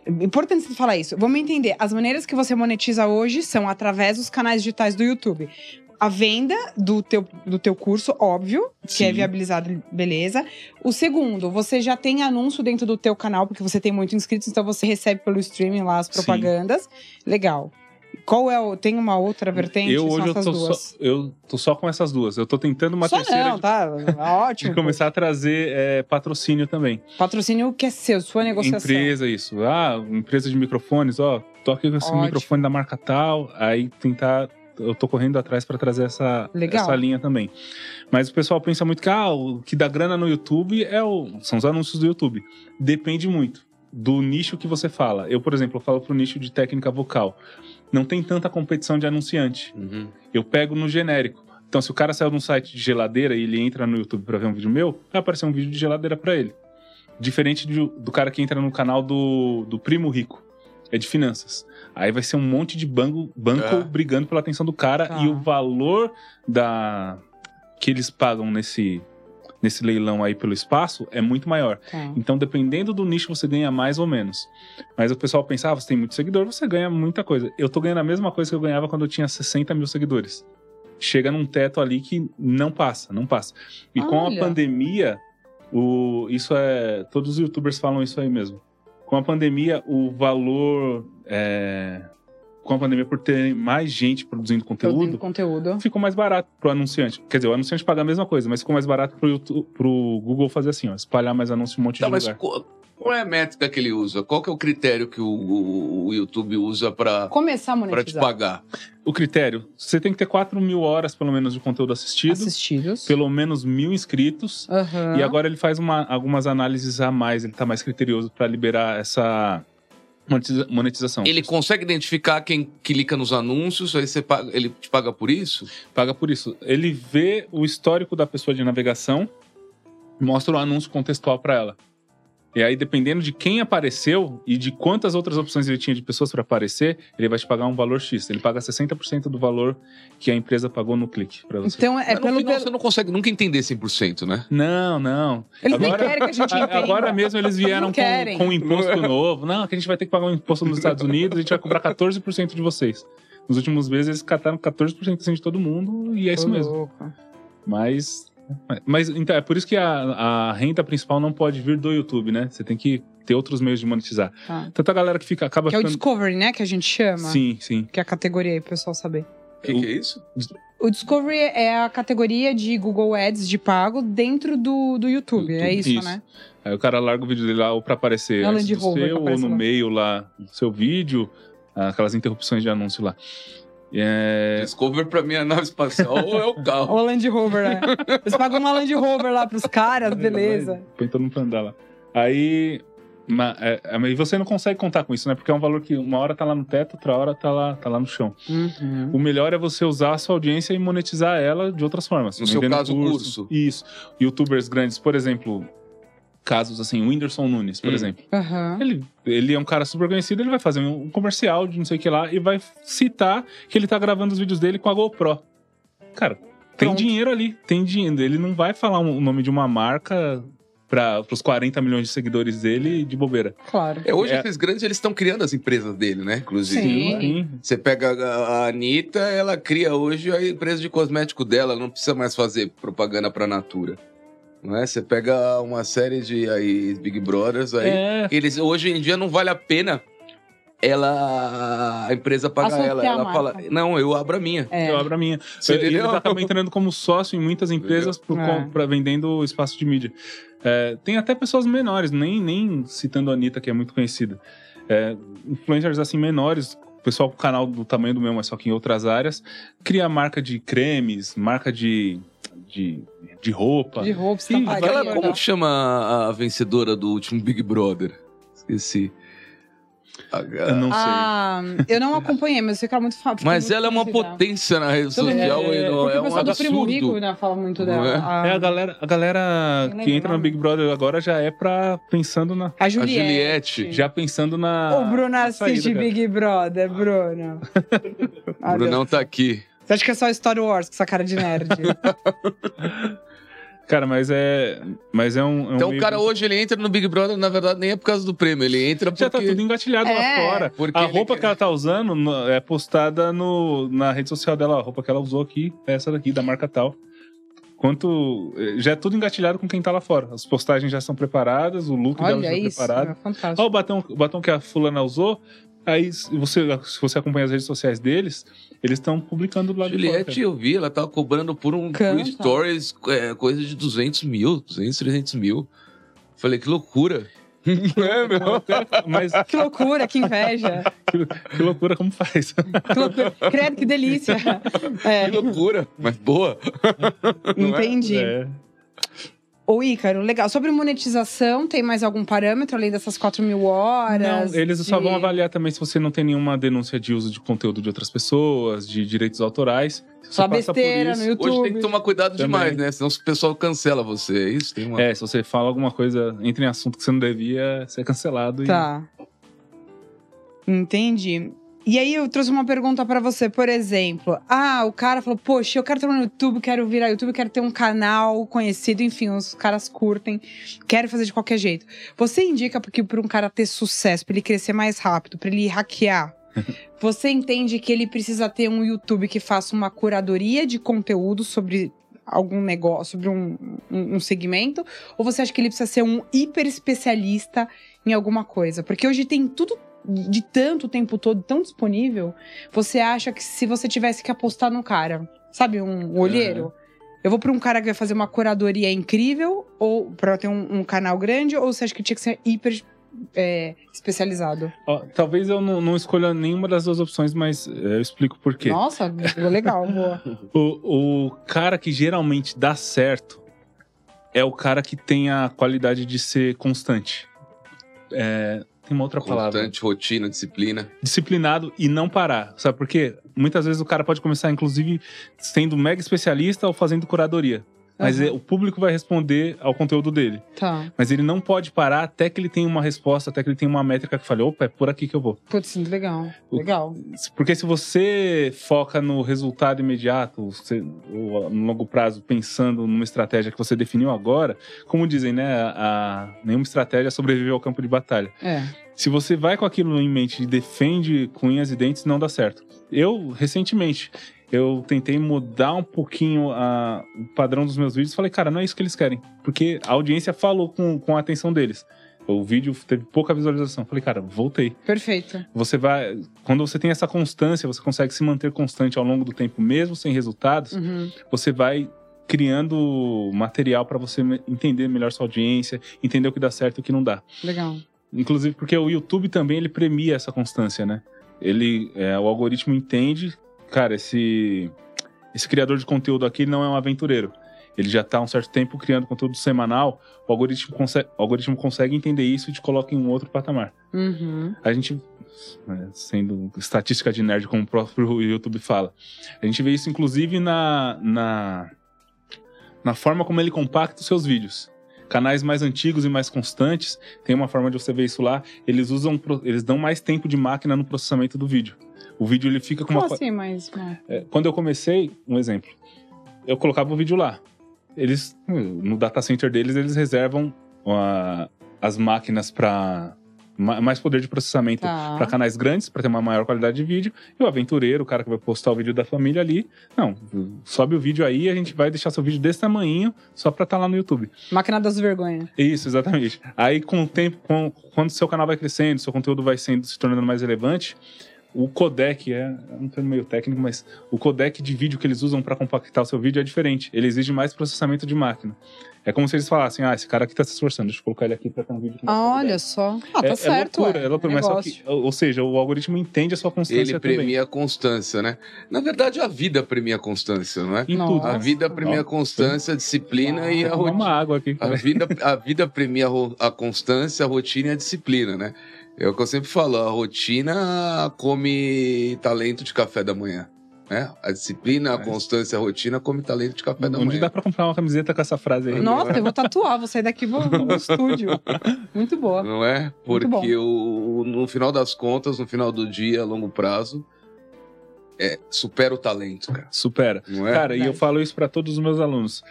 Speaker 3: Importante você falar isso. Vamos entender. As maneiras que você monetiza hoje são através dos canais digitais do YouTube. A venda do teu, do teu curso, óbvio, que é
Speaker 4: Sim.
Speaker 3: viabilizado, beleza. O segundo, você já tem anúncio dentro do teu canal, porque você tem muitos inscritos, então você recebe pelo streaming lá as
Speaker 4: Sim.
Speaker 3: propagandas. Legal. Qual é o. Tem uma outra vertente?
Speaker 4: Eu hoje eu tô,
Speaker 3: duas.
Speaker 4: só, eu tô só com essas duas. Eu tô tentando uma
Speaker 3: Só
Speaker 4: terceira
Speaker 3: não,
Speaker 4: de,
Speaker 3: tá? Ótimo.
Speaker 4: de começar a trazer é, patrocínio também.
Speaker 3: Patrocínio que é seu, sua negociação.
Speaker 4: Empresa, isso. Ah, empresa de microfones, ó, tô aqui com esse
Speaker 3: Ótimo.
Speaker 4: microfone da marca tal, aí tentar. Eu tô correndo atrás para trazer essa,
Speaker 3: Legal.
Speaker 4: essa linha também. Mas o pessoal pensa muito que ah, o que dá grana no YouTube é o, são os anúncios do YouTube. Depende muito do nicho que você fala. Eu, por exemplo, eu falo pro nicho de técnica vocal. Não tem tanta competição de anunciante.
Speaker 2: Uhum.
Speaker 4: Eu pego no genérico. Então, se o cara saiu de um site de geladeira e ele entra no YouTube pra ver um vídeo meu, vai aparecer um vídeo de geladeira pra ele. Diferente de- do cara que entra no canal do, do Primo Rico. É de finanças. Aí vai ser um monte de banco, banco
Speaker 2: É.
Speaker 4: brigando pela atenção do cara
Speaker 3: Tá.
Speaker 4: e o valor da que eles pagam nesse, nesse leilão aí pelo espaço é muito maior.
Speaker 3: Tá.
Speaker 4: Então, dependendo do nicho, você ganha mais ou menos. Mas o pessoal pensa, ah, você tem muito seguidor, você ganha muita coisa. Eu tô ganhando a mesma coisa que eu ganhava quando eu tinha 60 mil seguidores. Chega num teto ali que não passa, não passa. E com a
Speaker 3: Olha.
Speaker 4: pandemia, o, isso é. Todos os youtubers falam isso aí mesmo. Com a pandemia, o valor. é, com a pandemia, por ter mais gente produzindo
Speaker 3: Produzindo
Speaker 4: conteúdo,
Speaker 3: conteúdo.
Speaker 4: ficou mais barato pro anunciante. Quer dizer, o anunciante paga a mesma coisa, mas ficou mais barato pro, YouTube, pro Google fazer assim, ó, espalhar mais anúncio em um monte
Speaker 2: Tá,
Speaker 4: de
Speaker 2: mas
Speaker 4: lugar.
Speaker 2: qual, qual é a métrica que ele usa? Qual que é o critério que o, o- o YouTube usa pra,
Speaker 3: Começar a
Speaker 2: pra te
Speaker 3: monetizar.
Speaker 2: pagar?
Speaker 4: O critério, você tem que ter 4 mil horas, pelo menos, de conteúdo assistido,
Speaker 3: Assistidos.
Speaker 4: pelo menos mil inscritos,
Speaker 3: Aham.
Speaker 4: e agora ele faz uma- algumas análises a mais, ele tá mais criterioso para liberar essa monetização.
Speaker 2: Ele consegue identificar quem clica nos anúncios, aí você paga, ele te paga por isso?
Speaker 4: paga por isso. Ele vê o histórico da pessoa de navegação, mostra o anúncio contextual para ela. E aí, dependendo de quem apareceu e de quantas outras opções ele tinha de pessoas para aparecer, ele vai te pagar um valor X. Ele paga 60% do valor que a empresa pagou no clique para você.
Speaker 3: Então, é
Speaker 2: Mas no
Speaker 3: pelo.
Speaker 2: final você não consegue nunca entender 100%, né?
Speaker 4: Não, não.
Speaker 3: Eles nem
Speaker 4: Agora-
Speaker 3: querem que a gente [LAUGHS] entenda.
Speaker 4: Agora mesmo eles vieram com, com um imposto novo. Não, que a gente vai ter que pagar um imposto nos Estados Unidos, a gente vai cobrar 14% de vocês. Nos últimos meses eles cataram 14% assim, de todo mundo e é isso
Speaker 3: Ô,
Speaker 4: mesmo.
Speaker 3: louco.
Speaker 4: Mas. Mas então, é por isso que a, a renda principal não pode vir do YouTube, né? Você tem que ter outros meios de monetizar.
Speaker 3: Tá.
Speaker 4: Tanta galera que fica, acaba
Speaker 3: Que é o
Speaker 4: ficando.
Speaker 3: Discovery, né? Que a gente chama.
Speaker 4: Sim, sim.
Speaker 3: Que é a categoria aí, pro pessoal saber.
Speaker 2: O que, que é isso?
Speaker 3: O Discovery é a categoria de Google Ads de pago dentro do, do YouTube. É isso,
Speaker 4: Isso.
Speaker 3: né?
Speaker 4: Aí o cara larga o vídeo dele lá ou pra aparecer
Speaker 3: É
Speaker 4: antes do
Speaker 3: Rover
Speaker 4: seu, ou no
Speaker 3: lá.
Speaker 4: meio lá do seu vídeo, aquelas interrupções de anúncio lá. É,
Speaker 2: Discover pra mim é a nave espacial ou é o carro?
Speaker 3: Ou Land Rover, né? [LAUGHS] Eles pagam uma Land Rover lá pros caras, beleza.
Speaker 4: Põe todo mundo pra andar lá. Aí. é, é, mas você não consegue contar com isso, né? Porque é um valor que uma hora tá lá no teto, outra hora tá lá, tá lá no chão.
Speaker 3: Uhum.
Speaker 4: O melhor é você usar a sua audiência e monetizar ela de outras formas.
Speaker 2: No seu caso, o curso.
Speaker 4: Isso. Youtubers grandes, por exemplo, casos assim, o Whindersson Nunes, por
Speaker 2: Hum.
Speaker 4: exemplo.
Speaker 3: Aham.
Speaker 4: Ele, ele é um cara super conhecido, ele vai fazer um comercial de não sei o que lá e vai citar que ele tá gravando os vídeos dele com a GoPro. Cara, tem
Speaker 3: Pronto.
Speaker 4: dinheiro ali, tem dinheiro. Ele não vai falar o nome de uma marca para os 40 milhões de seguidores dele de bobeira.
Speaker 3: Claro.
Speaker 2: É, hoje
Speaker 4: É.
Speaker 2: esses grandes eles estão criando as empresas dele, né? Inclusive.
Speaker 3: Sim.
Speaker 4: Sim.
Speaker 2: Você pega a, a Anitta, ela cria hoje a empresa de cosmético dela, ela não precisa mais fazer propaganda pra Natura. Não é? Você pega uma série de aí, Big Brothers aí,
Speaker 4: É,
Speaker 2: eles hoje em dia não vale a pena ela a empresa pagar ela, ela
Speaker 3: marca.
Speaker 2: fala, não, eu abro a minha.
Speaker 3: É.
Speaker 4: eu abro a minha.
Speaker 2: Você
Speaker 4: ele
Speaker 2: entendeu?
Speaker 4: acaba entrando como sócio em muitas empresas por,
Speaker 3: É.
Speaker 4: com- pra vendendo espaço de mídia. É, tem até pessoas menores, nem, nem citando a Anitta, que é muito conhecida. É, influencers assim menores, pessoal com canal do tamanho do meu, mas só que em outras áreas, cria marca de cremes, marca de, de, de roupa.
Speaker 3: De roupa,
Speaker 4: Sim,
Speaker 3: estamparia.
Speaker 2: Aquela,
Speaker 3: né?
Speaker 2: como que chama a, a vencedora do último Big Brother? Esqueci.
Speaker 4: Eu não sei.
Speaker 3: Ah, eu não acompanhei, mas eu sei que ela é muito fa- fiquei
Speaker 2: Mas
Speaker 3: muito
Speaker 2: ela é uma potência na rede
Speaker 3: Todo
Speaker 2: social,
Speaker 4: é,
Speaker 2: e não- é
Speaker 3: o
Speaker 2: um
Speaker 3: pessoal do Primo Rico
Speaker 2: absurdo.
Speaker 3: né, fala muito dela.
Speaker 2: é?
Speaker 3: A,
Speaker 4: É, a galera, a galera que entra
Speaker 3: o
Speaker 4: no. Big Brother agora já é pra pensando na.
Speaker 3: a Juliette.
Speaker 2: Juliette.
Speaker 4: Já pensando na.
Speaker 3: Ô, Bruno assiste. Big Brother, Bruno. [LAUGHS]
Speaker 2: O
Speaker 3: Ah,
Speaker 2: Brunão tá aqui.
Speaker 3: Você acha que é só Star Wars com essa cara de nerd? [LAUGHS]
Speaker 4: Cara, mas é. Mas é um. é um
Speaker 2: Então o
Speaker 4: meio-
Speaker 2: cara hoje ele entra no Big Brother, na verdade, nem é por causa do prêmio, ele entra
Speaker 4: Já tá
Speaker 2: porque.
Speaker 4: tudo engatilhado
Speaker 3: É,
Speaker 4: lá fora.
Speaker 2: porque
Speaker 4: a roupa
Speaker 2: quer-
Speaker 4: que ela tá usando é postada no, na rede social dela. A roupa que ela usou aqui é essa daqui, da marca tal. Quanto. Já é tudo engatilhado com quem tá lá fora. As postagens já são preparadas, o look dela já
Speaker 3: Olha
Speaker 4: é preparado.
Speaker 3: é fantástico.
Speaker 4: Olha o batom, o batom que a fulana usou. Aí, se você, se você acompanha as redes sociais deles, eles estão publicando de
Speaker 2: Juliette, eu vi, ela tava cobrando por um por
Speaker 3: Canta.
Speaker 2: stories é, coisa de 200 mil, 200, 300 mil. Falei, que loucura. [LAUGHS] é, meu.
Speaker 4: Mas
Speaker 3: Que loucura, que inveja.
Speaker 4: que, que loucura como faz.
Speaker 3: Que loucura. Credo, que delícia. É,
Speaker 2: Que loucura, mas boa. Não
Speaker 3: entendi.
Speaker 4: É.
Speaker 3: Ô, Ícaro, legal. Sobre monetização, tem mais algum parâmetro além dessas 4 mil horas?
Speaker 4: Não, eles só
Speaker 3: de-
Speaker 4: vão avaliar também se você não tem nenhuma denúncia de uso de conteúdo de outras pessoas, de direitos autorais. Você
Speaker 3: Só
Speaker 4: passa por
Speaker 3: besteira
Speaker 4: isso-
Speaker 3: no YouTube.
Speaker 2: Hoje tem que tomar cuidado
Speaker 4: Também.
Speaker 2: demais, né? Senão o pessoal cancela você. É isso? Tem uma...
Speaker 4: É, se você fala alguma coisa, entra em assunto que você não devia, ser cancelado. e-
Speaker 3: Tá. Entendi. E aí eu trouxe uma pergunta pra você, por exemplo. Ah, o cara falou, poxa, eu quero estar no YouTube, quero virar YouTube, quero ter um canal conhecido, enfim, os caras curtem, quero fazer de qualquer jeito. Você indica porque para um cara ter sucesso, pra ele crescer mais rápido, pra ele hackear, [LAUGHS] você entende que ele precisa ter um YouTube que faça uma curadoria de conteúdo sobre algum negócio, sobre um, um, um segmento? Ou você acha que ele precisa ser um hiper especialista em alguma coisa? Porque hoje tem tudo de tanto tempo todo tão disponível, você acha que se você tivesse que apostar num cara, sabe, um olheiro, eu vou pra um cara que vai fazer uma curadoria incrível, ou pra ter um, um canal grande, ou você acha que tinha que ser hiper é, especializado?
Speaker 4: Ó, talvez eu não, não escolha nenhuma das duas opções, mas é, eu explico por quê.
Speaker 3: Nossa, legal, boa. [LAUGHS]
Speaker 4: O, o cara que geralmente dá certo é o cara que tem a qualidade de ser constante. É, tem uma outra palavra.
Speaker 2: Constante, rotina, disciplina.
Speaker 4: Disciplinado e não parar. Sabe por quê? Muitas vezes o cara pode começar, inclusive, sendo mega especialista ou fazendo curadoria. Mas é- o público vai responder ao conteúdo dele.
Speaker 3: Tá.
Speaker 4: Mas ele não pode parar até que ele tenha uma resposta, até que ele tenha uma métrica que fale, opa, é por aqui que eu vou.
Speaker 3: Putz, legal.
Speaker 4: O-
Speaker 3: Legal.
Speaker 4: Porque se você foca no resultado imediato, você- ou no longo prazo, pensando numa estratégia que você definiu agora, como dizem, né? A, a- nenhuma estratégia sobrevive ao campo de batalha.
Speaker 3: É.
Speaker 4: Se você vai com aquilo em mente e defende com unhas e dentes, não dá certo. Eu, recentemente, eu tentei mudar um pouquinho a- o padrão dos meus vídeos. Falei, cara, não é isso que eles querem. Porque a audiência falou com, com a atenção deles. O vídeo teve pouca visualização. Falei, cara, voltei.
Speaker 3: Perfeito.
Speaker 4: Você vai. Quando você tem essa constância, você consegue se manter constante ao longo do tempo, mesmo sem resultados,
Speaker 3: Uhum.
Speaker 4: você vai criando material para você entender melhor sua audiência, entender o que dá certo e o que não dá.
Speaker 3: Legal.
Speaker 4: Inclusive porque o YouTube também ele premia essa constância, né? Ele, é, o algoritmo entende, cara, esse esse criador de conteúdo aqui não é um aventureiro. Ele já está há um certo tempo criando conteúdo semanal. O algoritmo consegue, o algoritmo consegue entender isso e te coloca em um outro patamar.
Speaker 3: Uhum.
Speaker 4: A gente, né, sendo estatística de nerd, como o próprio [LAUGHS] YouTube fala, a gente vê isso inclusive na, na, na forma como ele compacta os seus vídeos. Canais mais antigos e mais constantes, tem uma forma de você ver isso lá, eles usam, eles dão mais tempo de máquina no processamento do vídeo. O vídeo ele fica com
Speaker 3: Como
Speaker 4: uma.
Speaker 3: assim, mas... mas-
Speaker 4: é, quando eu comecei, um exemplo, eu colocava o vídeo lá. Eles, no data center deles, eles reservam a- as máquinas para mais poder de processamento
Speaker 3: Tá.
Speaker 4: para canais grandes, para ter uma maior qualidade de vídeo. E o aventureiro, o cara que vai postar o vídeo da família ali, não, sobe o vídeo aí, a gente vai deixar seu vídeo desse tamanho só para estar lá no YouTube.
Speaker 3: Máquina das vergonhas.
Speaker 4: Isso, exatamente. Aí, com o tempo, com- quando seu canal vai crescendo, seu conteúdo vai sendo, se tornando mais relevante, o codec, é é um termo meio técnico, mas o codec de vídeo que eles usam para compactar o seu vídeo é diferente. Ele exige mais processamento de máquina. É como se eles falassem, ah, esse cara aqui tá se esforçando, deixa eu colocar ele aqui para ter um vídeo
Speaker 3: Ah, olha
Speaker 4: qualidade."
Speaker 3: só. Ah, tá
Speaker 4: é,
Speaker 3: certo,
Speaker 4: é loucura,
Speaker 3: ué.
Speaker 4: é loucura, mas só que, ou seja, o algoritmo entende a sua constância
Speaker 2: Ele
Speaker 4: também.
Speaker 2: premia a constância, né? Na verdade, a vida premia a constância, não é?
Speaker 4: Em
Speaker 3: Nossa.
Speaker 4: tudo.
Speaker 2: A vida premia a constância, a disciplina e a rotina.
Speaker 4: uma água aqui.
Speaker 2: A vida, a vida premia a constância, a rotina e a disciplina, né? É o que eu sempre falo, a rotina come talento de café da manhã. Né? A disciplina, a
Speaker 4: Mas-
Speaker 2: constância, a rotina come talento de café da
Speaker 4: Onde
Speaker 2: manhã.
Speaker 4: dá pra comprar uma camiseta com essa frase aí?
Speaker 3: Nossa, eu vou tatuar, vou sair daqui e vou no estúdio. [LAUGHS] Muito boa.
Speaker 2: Não é? Porque o, no final das contas, no final do dia, a longo prazo, é, supera o talento, cara.
Speaker 4: Supera.
Speaker 2: Não é?
Speaker 4: Cara, e eu
Speaker 3: Verdade.
Speaker 4: falo isso pra todos os meus alunos.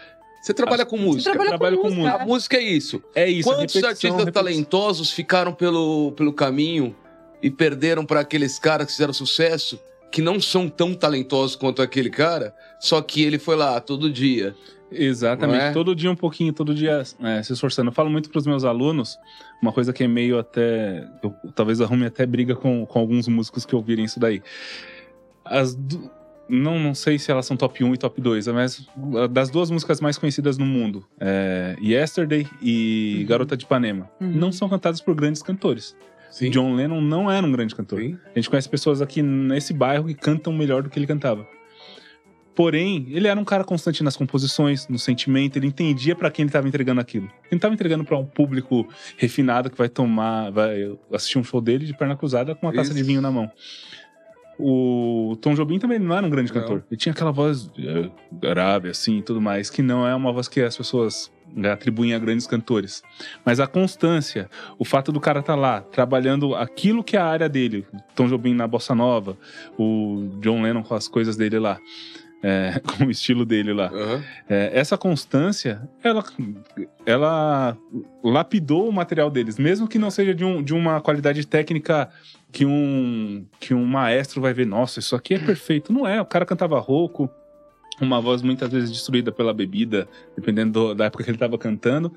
Speaker 2: Você trabalha com
Speaker 3: Você
Speaker 2: música.
Speaker 3: trabalha
Speaker 4: trabalho
Speaker 3: com
Speaker 4: com
Speaker 3: música.
Speaker 2: A música é isso.
Speaker 4: É isso,
Speaker 2: Quantos
Speaker 4: repetição,
Speaker 2: artistas
Speaker 4: repetição.
Speaker 2: talentosos ficaram pelo, pelo caminho e perderam para aqueles caras que fizeram sucesso, que não são tão talentosos quanto aquele cara, só que ele foi lá todo dia.
Speaker 4: Exatamente.
Speaker 2: É?
Speaker 4: Todo dia um pouquinho, todo dia é, se esforçando. Eu falo muito pros meus alunos, uma coisa que é meio até. Eu, talvez arrume até briga com, com alguns músicos que ouvirem isso daí. As. du- Não, não sei se elas são top 1 e top 2, mas das duas músicas mais conhecidas no mundo, é, Yesterday e
Speaker 3: Uhum.
Speaker 4: Garota de Ipanema,
Speaker 3: Uhum.
Speaker 4: não são cantadas por grandes cantores.
Speaker 2: Sim.
Speaker 4: John Lennon não era um grande cantor.
Speaker 2: Sim.
Speaker 4: A gente conhece pessoas aqui nesse bairro que cantam melhor do que ele cantava. Porém, ele era um cara constante nas composições, no sentimento, ele entendia pra quem ele estava entregando aquilo. Ele não estava entregando pra um público refinado que vai tomar, vai assistir um show dele de perna cruzada com uma taça
Speaker 2: Isso.
Speaker 4: de vinho na mão. O Tom Jobim também não era um grande
Speaker 2: Não.
Speaker 4: cantor. Ele tinha aquela voz eh, grave, assim, e tudo mais, que não é uma voz que as pessoas né, atribuem a grandes cantores. Mas a constância, o fato do cara estar lá, trabalhando aquilo que é a área dele, Tom Jobim na bossa nova, o John Lennon com as coisas dele lá, [LAUGHS] é, com o estilo dele lá.
Speaker 2: Aham.
Speaker 4: É, essa constância, ela, ela lapidou o material deles, mesmo que não seja de, um, de uma qualidade técnica que um, que um maestro vai ver, nossa, isso aqui é perfeito. Não é, o cara cantava rouco, uma voz muitas vezes destruída pela bebida, dependendo do- da época que ele estava cantando.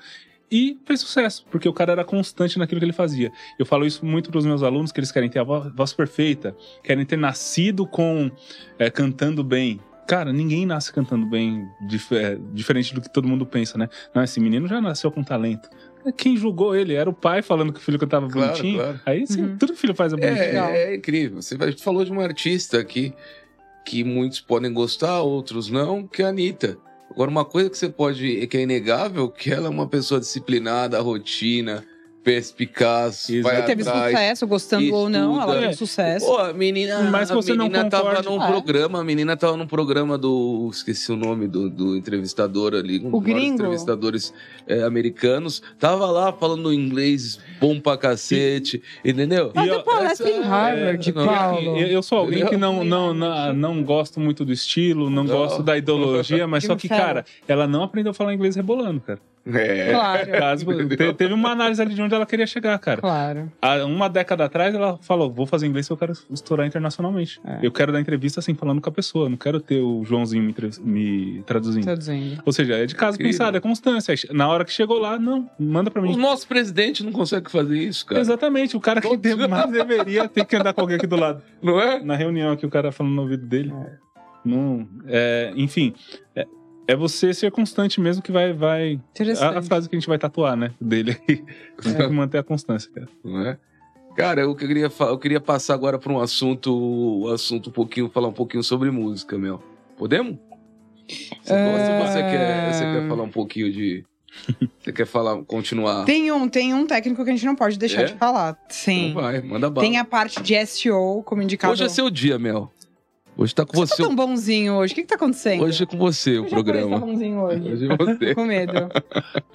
Speaker 4: E fez sucesso, porque o cara era constante naquilo que ele fazia. Eu falo isso muito para os meus alunos, que eles querem ter a vo- voz perfeita, querem ter nascido com é, cantando bem. Cara, ninguém nasce cantando bem, dif- é, diferente do que todo mundo pensa, né? Não, esse menino já nasceu com talento. Quem julgou ele? Era o pai falando que o filho cantava
Speaker 2: Claro,
Speaker 4: bonitinho.
Speaker 2: claro.
Speaker 4: Aí sim,
Speaker 3: Uhum.
Speaker 4: tudo que o filho faz é bonitinho.
Speaker 2: É, é incrível. Você falou de uma artista aqui que muitos podem gostar, outros não, que é a Anitta. Agora, uma coisa que você pode, que é inegável, que ela é uma pessoa disciplinada, rotina, perspicaz,
Speaker 4: Exato.
Speaker 2: vai
Speaker 3: E teve
Speaker 2: atrás.
Speaker 3: sucesso, gostando ou não, ela
Speaker 2: estuda.
Speaker 3: teve sucesso.
Speaker 2: Pô, a menina,
Speaker 4: Mas
Speaker 2: a
Speaker 4: você não
Speaker 2: menina tava
Speaker 4: concorde.
Speaker 2: num
Speaker 3: É.
Speaker 2: programa, a menina tava num programa do, esqueci o nome do, do entrevistador ali, um
Speaker 3: O gringo?
Speaker 2: entrevistadores é, americanos, tava lá falando inglês bom pra cacete, entendeu?
Speaker 3: Mas
Speaker 4: E eu-
Speaker 3: é palestra
Speaker 2: essa
Speaker 3: em
Speaker 2: é-
Speaker 3: Harvard,
Speaker 2: não,
Speaker 3: Paulo.
Speaker 4: Eu, eu sou alguém que não, não, não, não gosto muito do estilo, não,
Speaker 2: Não.
Speaker 4: gosto da ideologia, mas [LAUGHS] só que, cara, ela não aprendeu a falar inglês rebolando, cara.
Speaker 2: É.
Speaker 3: Claro,
Speaker 4: teve uma análise ali de onde ela queria chegar, cara.
Speaker 3: claro.
Speaker 4: Há uma década atrás, ela falou: vou fazer inglês porque eu quero estourar internacionalmente.
Speaker 3: É.
Speaker 4: Eu quero dar entrevista assim, falando com a pessoa. Não quero ter o Joãozinho me, entrev- me traduzindo.
Speaker 3: Traduzindo.
Speaker 4: Ou seja, é de casa
Speaker 2: Incrível.
Speaker 4: pensada, é constância. Na hora que chegou lá, não, manda pra
Speaker 2: O
Speaker 4: mim.
Speaker 2: nosso presidente não consegue fazer isso, cara.
Speaker 4: Exatamente, o cara que
Speaker 2: Todos-
Speaker 4: de- mais deveria ter que andar com alguém aqui do lado.
Speaker 2: Não é?
Speaker 4: Na reunião aqui, o cara falando no ouvido dele. Não, é, enfim, é, é você ser constante mesmo que vai. vai a,
Speaker 3: Interessante.
Speaker 4: a frase que a gente vai tatuar, né? Dele aí. [LAUGHS] Tem que manter a constância, cara.
Speaker 2: Não é? Cara, eu queria, eu queria passar agora para um assunto, um assunto um pouquinho, falar um pouquinho sobre música, meu. Podemos? Você gosta ou você quer, você quer falar um pouquinho de. Você quer falar, continuar?
Speaker 3: Tem um, tem um técnico que a gente não pode deixar
Speaker 2: É?
Speaker 3: de falar. Sim.
Speaker 2: Então vai, manda bala.
Speaker 3: Tem a parte de SEO como indicado.
Speaker 2: Hoje é seu dia, Mel. Hoje tá com
Speaker 3: Você
Speaker 2: você.
Speaker 3: tá tão bonzinho hoje. O que, que tá acontecendo?
Speaker 2: Hoje é com você o
Speaker 3: que tá
Speaker 2: programa.
Speaker 3: bonzinho hoje.
Speaker 2: Hoje é você. [LAUGHS]
Speaker 3: Com medo.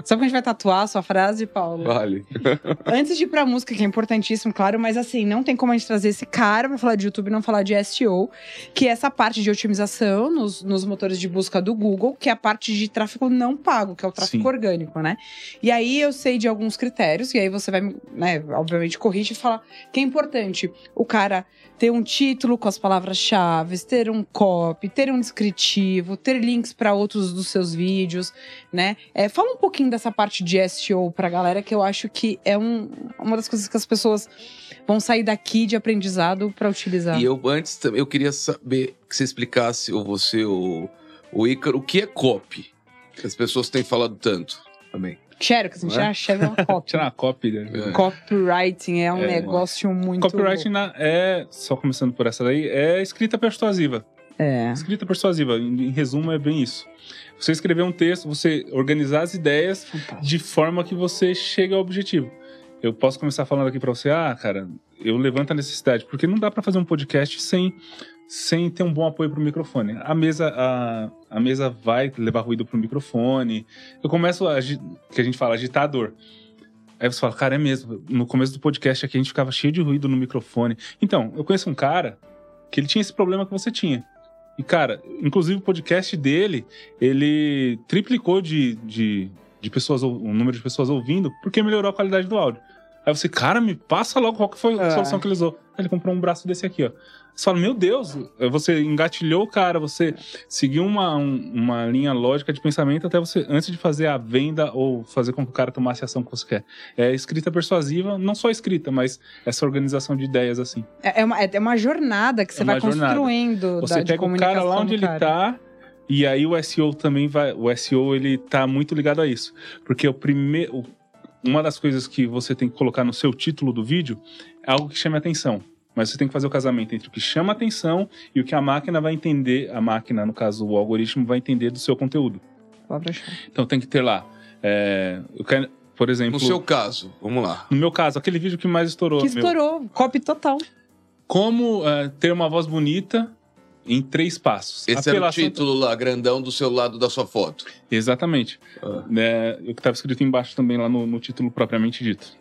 Speaker 3: Sabe que a gente vai tatuar a sua frase, Paulo?
Speaker 2: Vale. [LAUGHS]
Speaker 3: Antes de ir pra música, que é importantíssimo, claro, mas assim, não tem como a gente trazer esse cara pra falar de YouTube e não falar de SEO, que é essa parte de otimização nos, nos motores de busca do Google, que é a parte de tráfego não pago, que é o tráfego
Speaker 4: Sim.
Speaker 3: orgânico, né? E aí eu sei de alguns critérios, e aí você vai, né, obviamente, corrigir e falar que é importante o cara ter um título com as palavras-chave, ter um copy, ter um descritivo, ter links para outros dos seus vídeos, né? É, fala um pouquinho dessa parte de SEO pra galera, que eu acho que é um- uma das coisas que as pessoas vão sair daqui de aprendizado pra utilizar.
Speaker 2: E eu antes também eu queria saber que você explicasse, ou você, ou o Ícaro, o que é copy? Que as pessoas têm falado tanto também.
Speaker 3: Xerox, a gente
Speaker 2: é?
Speaker 3: acha é uma [LAUGHS] copy.
Speaker 4: Tirar uma cópia. né?
Speaker 2: É.
Speaker 3: Copywriting é um
Speaker 4: É,
Speaker 3: negócio muito.
Speaker 4: Copywriting na- é, só começando por essa daí, é escrita persuasiva.
Speaker 3: É.
Speaker 4: Escrita persuasiva, em, em resumo, é bem isso. Você escrever um texto, você organizar as ideias
Speaker 3: Fantástico.
Speaker 4: de forma que você chegue ao objetivo. eu posso começar falando aqui pra você, ah, cara, eu levanto a necessidade, porque não dá pra fazer um podcast sem sem ter um bom apoio pro microfone. A mesa a, a mesa vai levar ruído pro microfone. Eu começo a que a gente fala agitador. Aí você fala, cara, é mesmo. No começo do podcast aqui a gente ficava cheio de ruído no microfone. Então, eu conheço um cara que ele tinha esse problema que você tinha. E, cara, inclusive o podcast dele, ele triplicou de, de, de pessoas, o número de pessoas ouvindo, porque melhorou a qualidade do áudio. Aí você, cara, me passa logo qual que foi a
Speaker 3: É.
Speaker 4: solução que ele usou. Aí ele comprou um braço desse aqui, ó. Você fala, meu Deus, você engatilhou o cara, você seguiu uma, um- uma linha lógica de pensamento até você, antes de fazer a venda ou fazer com que o cara tomasse a ação que você quer. É escrita persuasiva, não só escrita, mas essa organização de ideias assim.
Speaker 3: É é uma, é uma jornada que você
Speaker 4: É
Speaker 3: vai
Speaker 4: jornada.
Speaker 3: construindo
Speaker 4: Você
Speaker 3: da, de
Speaker 4: pega o cara lá onde ele
Speaker 3: cara.
Speaker 4: tá, e aí o SEO também vai. O SEO ele tá muito ligado a isso. Porque o primeiro. Uma das coisas que você tem que colocar no seu título do vídeo é algo que chame atenção. Mas você tem que fazer o casamento entre o que chama atenção e o que a máquina vai entender, a máquina, no caso, o algoritmo, vai entender do seu conteúdo. Então tem que ter lá. é, eu quero, por exemplo,
Speaker 2: No seu caso, vamos lá.
Speaker 4: no meu caso, aquele vídeo que mais estourou.
Speaker 3: Que
Speaker 4: meu,
Speaker 3: estourou, copy total.
Speaker 4: como é, ter uma voz bonita em três passos.
Speaker 2: Esse era o
Speaker 4: Apelação-
Speaker 2: título lá, grandão do seu lado da sua foto.
Speaker 4: Exatamente.
Speaker 2: Ah.
Speaker 4: né, o que estava escrito embaixo também lá no, no título propriamente dito.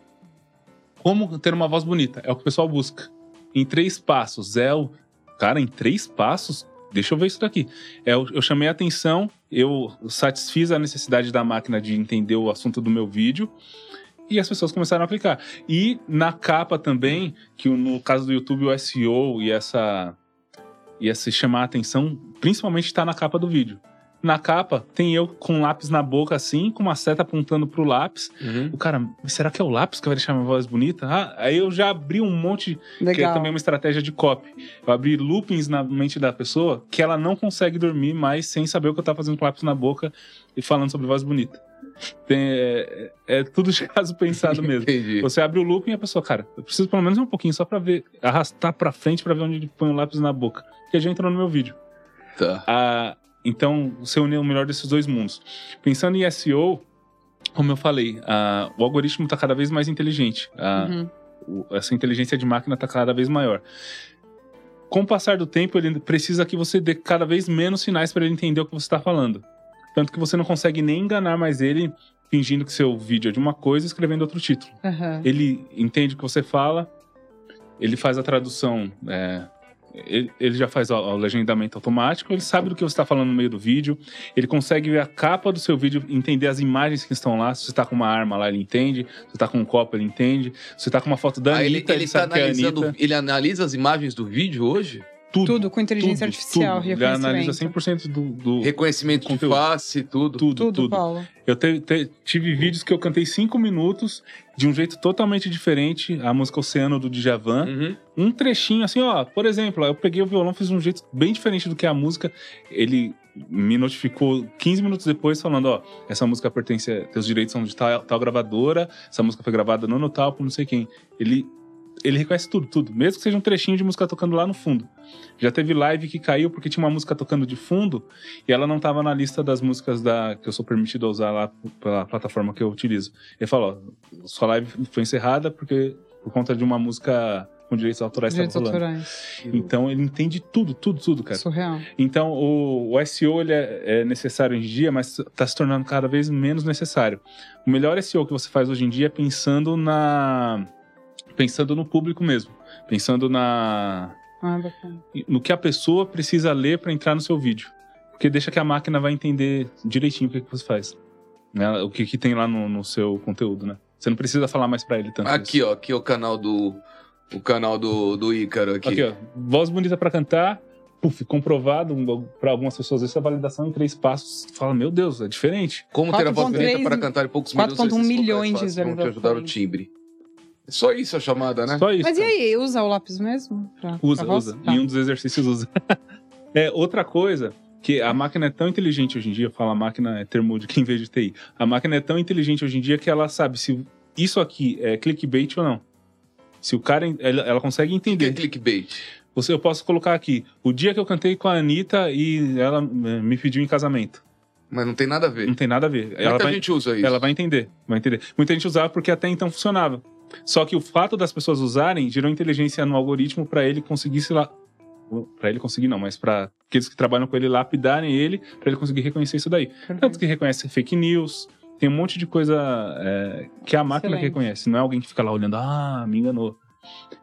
Speaker 4: Como ter uma voz bonita? É o que o pessoal busca. Em três passos. É o. Cara, em três passos? Deixa eu ver isso daqui. É, eu, eu chamei a atenção, eu satisfiz a necessidade da máquina de entender o assunto do meu vídeo. E as pessoas começaram a aplicar. E na capa também, que no caso do YouTube, o SEO e essa. E esse chamar a atenção, principalmente está na capa do vídeo. Na capa, tem eu com um lápis na boca assim, com uma seta apontando pro lápis.
Speaker 2: Uhum.
Speaker 4: O cara, "Mas será que é o lápis que vai deixar minha voz bonita? Ah, aí eu já abri um monte, que é
Speaker 3: Legal.
Speaker 4: também uma estratégia de copy. Eu abri loopings na mente da pessoa que ela não consegue dormir mais sem saber o que eu tava fazendo com o lápis na boca e falando sobre voz bonita. Tem- é, é tudo de caso pensado [LAUGHS] mesmo.
Speaker 2: Entendi.
Speaker 4: Você abre o looping e a pessoa, cara, eu preciso pelo menos um pouquinho só pra ver, arrastar pra frente pra ver onde ele põe o lápis na boca. Que já entrou no meu vídeo.
Speaker 2: Tá.
Speaker 4: Ah, então, você uniu o melhor desses dois mundos. Pensando em SEO, como eu falei, ah, o algoritmo está cada vez mais inteligente. Ah,
Speaker 3: Uhum.
Speaker 4: o- essa inteligência de máquina está cada vez maior. Com o passar do tempo, ele precisa que você dê cada vez menos sinais para ele entender o que você está falando. Tanto que você não consegue nem enganar mais ele fingindo que seu vídeo é de uma coisa e escrevendo outro título.
Speaker 3: Aham.
Speaker 4: Ele entende o que você fala, ele faz a tradução, é, ele, ele já faz o, o legendamento automático, ele sabe do que você está falando no meio do vídeo, ele consegue ver a capa do seu vídeo, entender as imagens que estão lá. Se você está com uma arma lá, ele entende. Se você está com um copo, ele entende. Se você está com uma foto da
Speaker 2: Ah, ele,
Speaker 4: Anitta, ele,
Speaker 2: ele tá
Speaker 4: sabe que é a
Speaker 2: analisando.
Speaker 4: Anitta.
Speaker 2: Ele analisa as imagens do vídeo hoje?
Speaker 4: Tudo,
Speaker 3: Tudo com inteligência
Speaker 4: tudo,
Speaker 3: artificial,
Speaker 4: tudo. Ele analisa
Speaker 3: reconhecimento.
Speaker 4: 100% do, do
Speaker 2: Reconhecimento de
Speaker 4: Conteúdo.
Speaker 2: face, tudo.
Speaker 4: tudo,
Speaker 3: Tudo,
Speaker 4: tudo.
Speaker 3: Paulo.
Speaker 4: Eu te- te- tive vídeos que eu cantei cinco minutos de um jeito totalmente diferente, a música Oceano do Djavan.
Speaker 2: Uhum.
Speaker 4: um trechinho assim, ó, por exemplo, eu peguei o violão, fiz de um jeito bem diferente do que a música. Ele me notificou 15 minutos depois falando, ó, essa música pertence, a- teus direitos são de tal, tal gravadora, essa música foi gravada no no tal por não sei quem. Ele ele reconhece tudo, tudo, mesmo que seja um trechinho de música tocando lá no fundo. Já teve live que caiu porque tinha uma música tocando de fundo e ela não estava na lista das músicas da que eu sou permitido a usar lá pela plataforma que eu utilizo. Ele falou, ó, sua live foi encerrada porque por conta de uma música com direitos autorais que
Speaker 3: Direitos
Speaker 4: rolando.
Speaker 3: autorais.
Speaker 4: Então ele entende tudo, tudo, tudo, cara.
Speaker 3: Surreal.
Speaker 4: Então o, o SEO ele é, é necessário hoje em dia, mas está se tornando cada vez menos necessário. O melhor SEO que você faz hoje em dia é pensando na pensando no público mesmo, pensando na
Speaker 3: Ah, bacana.
Speaker 4: no que a pessoa precisa ler para entrar no seu vídeo, porque deixa que a máquina vai entender direitinho o que, que você faz, né? O que, que tem lá no, no seu conteúdo, né? Você não precisa falar mais para ele tanto.
Speaker 2: Aqui,
Speaker 4: isso.
Speaker 2: ó. Aqui é o canal do. O canal do, do Ícaro aqui.
Speaker 4: Aqui, ó. Voz bonita para cantar. Puf, comprovado para algumas pessoas. Essa validação em três passos. Fala, meu Deus, é diferente.
Speaker 2: Como ter a voz
Speaker 3: 4.3
Speaker 2: bonita para cantar em poucos minutos.
Speaker 3: 4.1
Speaker 2: esses
Speaker 3: milhões de
Speaker 2: fáceis Vão te ajudar o timbre. Só isso a chamada, né?
Speaker 4: Só isso.
Speaker 3: Mas e aí, usa o lápis mesmo? Pra,
Speaker 4: Usa,
Speaker 3: pra
Speaker 4: usa.
Speaker 3: Tá.
Speaker 4: Em um dos exercícios usa. [LAUGHS] é, outra coisa, que a máquina é tão inteligente hoje em dia, fala máquina é termo de quem veio de TI. A máquina é tão inteligente hoje em dia que ela sabe se isso aqui é clickbait ou não. Se o cara, ela, ela consegue
Speaker 2: O que é
Speaker 4: entender.
Speaker 2: clickbait?
Speaker 4: Você, eu posso colocar aqui, o dia que eu cantei com a Anitta e ela eh, me pediu em casamento.
Speaker 2: Mas não tem nada a ver.
Speaker 4: Não tem nada a ver. Ela
Speaker 2: Muita
Speaker 4: vai,
Speaker 2: gente usa isso.
Speaker 4: ela vai entender, vai entender. Muita gente usava porque até então funcionava. Só que o fato das pessoas usarem gerou inteligência no algoritmo para ele conseguir se lá. Pra ele conseguir, não, mas para aqueles que trabalham com ele lapidarem ele, para ele conseguir reconhecer isso daí. Tanto que reconhece fake news, tem um monte de coisa é, que a máquina
Speaker 3: Excelente.
Speaker 4: reconhece, não é alguém que fica lá olhando, ah, me enganou.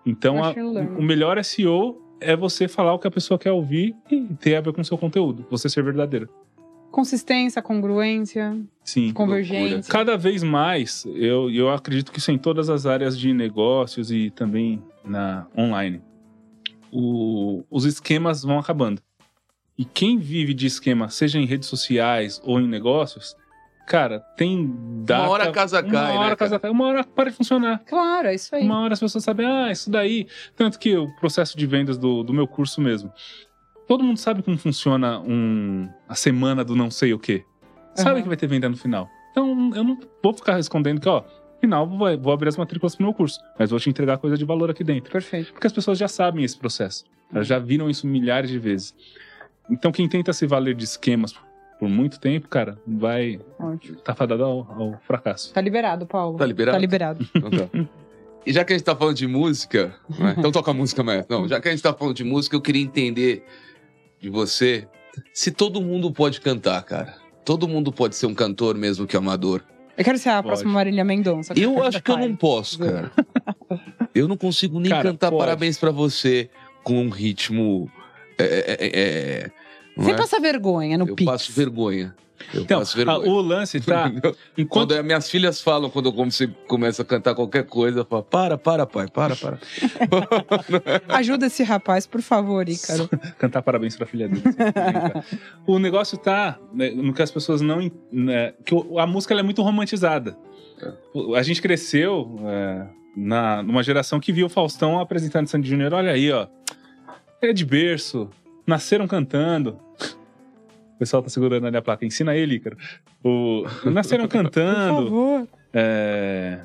Speaker 4: Então, a- o melhor SEO é você falar o que a pessoa quer ouvir e ter a ver com o seu conteúdo, você ser verdadeiro.
Speaker 3: Consistência, congruência,
Speaker 4: Sim.
Speaker 3: convergência.
Speaker 4: Cada vez mais, eu, eu acredito que isso em todas as áreas de negócios e também na online. O- os esquemas vão acabando. E quem vive de esquema, seja em redes sociais ou em negócios, cara, tem data...
Speaker 2: Uma hora a casa
Speaker 4: uma
Speaker 2: cai,
Speaker 4: hora
Speaker 2: né,
Speaker 4: a casa cai, uma hora para de funcionar.
Speaker 3: Claro, é isso aí.
Speaker 4: Uma hora as pessoas sabem, ah, isso daí. Tanto que o processo de vendas do, do meu curso mesmo. Todo mundo sabe como funciona um, a semana do não sei o quê. Sabe
Speaker 3: Aham.
Speaker 4: que vai ter venda no final. Então eu não vou ficar escondendo que, ó, no final vou, vou abrir as matrículas pro meu curso, mas vou te entregar coisa de valor aqui dentro.
Speaker 3: Perfeito.
Speaker 4: Porque as pessoas já sabem esse processo. Elas já viram isso milhares de vezes. Então quem tenta se valer de esquemas por muito tempo, cara, vai
Speaker 3: Ótimo.
Speaker 4: tá fadado ao, ao fracasso.
Speaker 3: Tá liberado, Paulo.
Speaker 2: Tá liberado?
Speaker 3: Tá liberado. [LAUGHS]
Speaker 2: Então tá. E já que a gente tá falando de música, né? [LAUGHS] então toca a música, mas não, já que a gente tá falando de música, eu queria entender de você se todo mundo pode cantar, cara. Todo mundo pode ser um cantor mesmo que amador.
Speaker 3: Eu quero ser a
Speaker 4: Pode.
Speaker 3: próxima Marília Mendonça.
Speaker 2: Eu acho que eu não posso, cara. Eu não consigo nem
Speaker 4: Cara,
Speaker 2: cantar
Speaker 4: pode.
Speaker 2: parabéns pra você com um ritmo. É, é, é, é, não
Speaker 3: Você
Speaker 2: é?
Speaker 3: passa vergonha no
Speaker 2: Eu
Speaker 3: Pix.
Speaker 2: passo vergonha. Eu
Speaker 4: Então,
Speaker 2: passo
Speaker 4: ah, o lance tá. [LAUGHS]
Speaker 2: Quando
Speaker 4: Enquanto
Speaker 2: as minhas filhas falam, quando eu comecei, começo a cantar qualquer coisa, eu falo, para, para, pai, para, para. [LAUGHS]
Speaker 3: Ajuda esse rapaz, por favor, Ícaro. [LAUGHS]
Speaker 4: cantar parabéns pra filha dele. o negócio tá né, no que as pessoas não. né, que a música ela é muito romantizada. O- A gente cresceu é, na, numa geração que viu o Faustão apresentando Sandy Júnior. Olha aí, ó. É de berço. Nasceram cantando. O pessoal tá segurando ali a placa. Ensina ele, Ícaro. O, nasceram
Speaker 3: Por
Speaker 4: cantando.
Speaker 3: favor.
Speaker 4: É,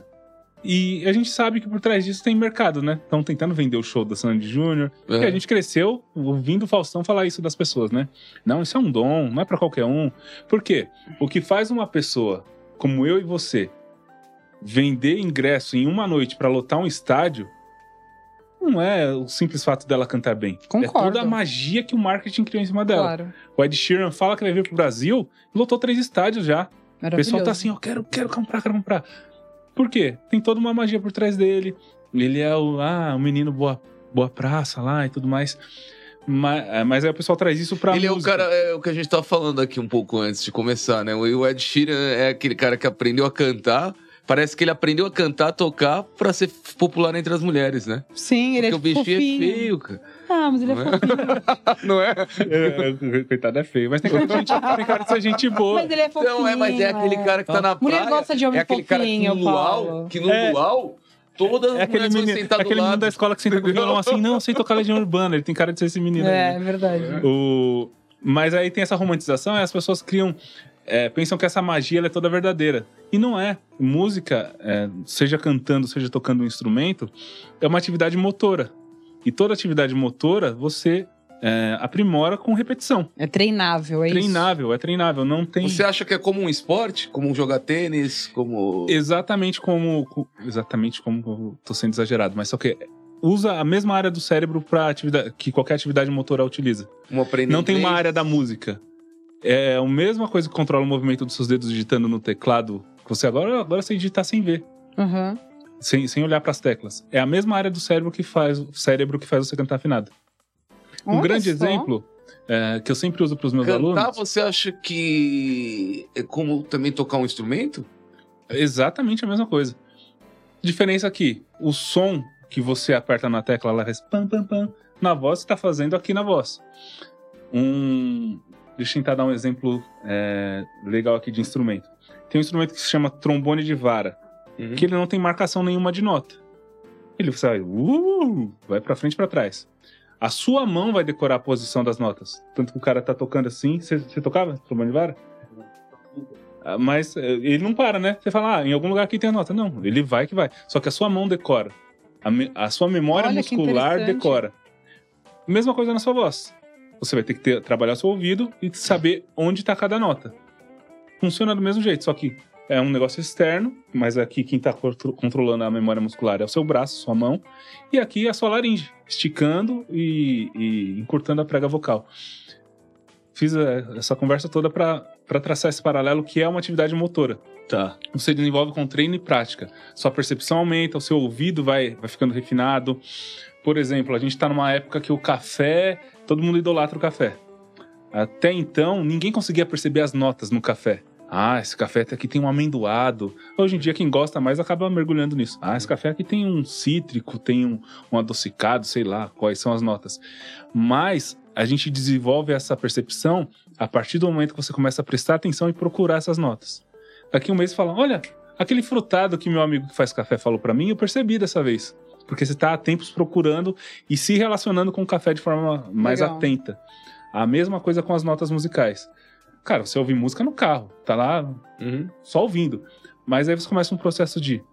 Speaker 4: E a gente sabe que por trás disso tem mercado, né? Estão tentando vender o show da Sandy Júnior. Porque
Speaker 2: É.
Speaker 4: a gente cresceu ouvindo o Faustão falar isso das pessoas, né? Não, isso é um dom, não é pra qualquer um. Por quê? O que faz uma pessoa como eu e você vender ingresso em uma noite pra lotar um estádio não é o simples fato dela cantar bem. É
Speaker 3: Concordo.
Speaker 4: toda a magia que o marketing criou em cima dela.
Speaker 3: Claro.
Speaker 4: O Ed Sheeran fala que vai vir pro Brasil e lotou três estádios já. O pessoal tá assim, eu quero, quero comprar, quero comprar. Por quê? Tem toda uma magia por trás dele. Ele é o, ah, o menino boa, boa praça lá e tudo mais. Mas, mas aí o pessoal traz isso pra
Speaker 2: Ele é o
Speaker 4: música.
Speaker 2: cara, é o que a gente tava falando aqui um pouco antes de começar, né? O Ed Sheeran é aquele cara que aprendeu a cantar. Parece que ele aprendeu a cantar, tocar pra ser popular entre as mulheres, né?
Speaker 3: Sim, ele
Speaker 2: Porque
Speaker 3: é
Speaker 2: o bichinho
Speaker 3: fofinho.
Speaker 2: é feio, cara.
Speaker 3: Ah, mas ele é
Speaker 2: é?
Speaker 3: fofinho. [LAUGHS]
Speaker 2: Não é?
Speaker 4: É, é, coitado é feio, mas tem cara, de gente, tem cara de ser gente boa.
Speaker 3: Mas ele é fofinho.
Speaker 2: Não, é, mas é aquele cara que tá na
Speaker 3: Mulher
Speaker 2: praia.
Speaker 3: gosta de homem
Speaker 2: é aquele cara que
Speaker 3: fofinho,
Speaker 2: no luau,
Speaker 3: Paulo.
Speaker 2: que no
Speaker 4: É.
Speaker 2: luau, todas as
Speaker 4: É aquele menino,
Speaker 2: do
Speaker 4: aquele menino
Speaker 2: lado.
Speaker 4: da escola que senta com o violão assim, não, sei tocar Legião Urbana, ele tem cara de ser esse menino. aí,
Speaker 3: É,
Speaker 4: né?
Speaker 3: é verdade.
Speaker 4: O... Mas aí tem essa romantização e as pessoas criam. É, pensam que essa magia ela é toda verdadeira. E não é. Música, é, seja cantando, seja tocando um instrumento, é uma atividade motora. E toda atividade motora você é, aprimora com repetição.
Speaker 3: É treinável, é isso.
Speaker 4: treinável, é treinável. Não tem.
Speaker 2: Você acha que é como um esporte? Como jogar tênis? Como.
Speaker 4: Exatamente como. co- Exatamente como. eu Tô sendo exagerado, mas só que usa a mesma área do cérebro para atividade que qualquer atividade motora utiliza. Não tem uma área da música. É a mesma coisa que controla o movimento dos seus dedos digitando no teclado. Que você agora, agora você digitar sem ver,
Speaker 3: Aham.
Speaker 4: sem, sem olhar para as teclas. É a mesma área do cérebro que faz o cérebro que faz você cantar afinado. Um
Speaker 3: Olha
Speaker 4: grande
Speaker 3: só.
Speaker 4: exemplo é, que eu sempre uso para os meus
Speaker 2: Cantar,
Speaker 4: alunos.
Speaker 2: você acha que é como também tocar um instrumento?
Speaker 4: é Exatamente a mesma coisa. Diferença aqui, o som que você aperta na tecla, ela faz pam pam pam. Na voz, você está fazendo aqui na voz. Um, deixa eu tentar dar um exemplo é, legal aqui de instrumento. Tem um instrumento que se chama trombone de vara,
Speaker 2: Uhum.
Speaker 4: que ele não tem marcação nenhuma de nota. Ele sai, uh, vai para frente e para trás. A sua mão vai decorar a posição das notas. Tanto que o cara tá tocando assim. Você tocava trombone de vara? Ah, Mas eh, ele não para, né? Você fala, ah, em algum lugar aqui tem a nota. Não, ele vai que vai. Só que a sua mão decora. A, me- a sua memória
Speaker 3: Olha
Speaker 4: muscular decora. Mesma coisa na sua voz. Você vai ter que ter- trabalhar seu ouvido e saber onde está cada nota. Funciona do mesmo jeito, só que é um negócio externo, mas aqui quem está controlando a memória muscular é o seu braço, sua mão, e aqui é a sua laringe, esticando e, e encurtando a prega vocal. Fiz é, essa conversa toda para traçar esse paralelo que é uma atividade motora.
Speaker 2: Tá.
Speaker 4: Você desenvolve com treino e prática. Sua percepção aumenta, o seu ouvido vai, vai ficando refinado. Por exemplo, a gente está numa época que o café, todo mundo idolatra o café. Até então, ninguém conseguia perceber as notas no café. Ah, esse café aqui tem um amendoado. Hoje em dia, quem gosta mais acaba mergulhando nisso. Ah, esse café aqui tem um cítrico, tem um, um adocicado, sei lá quais são as notas. Mas a gente desenvolve essa percepção a partir do momento que você começa a prestar atenção e procurar essas notas. Daqui um mês fala: olha, aquele frutado que meu amigo que faz café falou para mim, eu percebi dessa vez. Porque você está há tempos procurando e se relacionando com o café de forma mais
Speaker 3: Legal.
Speaker 4: atenta. A mesma coisa com as notas musicais. Cara, você ouve música no carro, tá lá
Speaker 2: Uhum.
Speaker 4: só ouvindo. Mas aí você começa um processo de.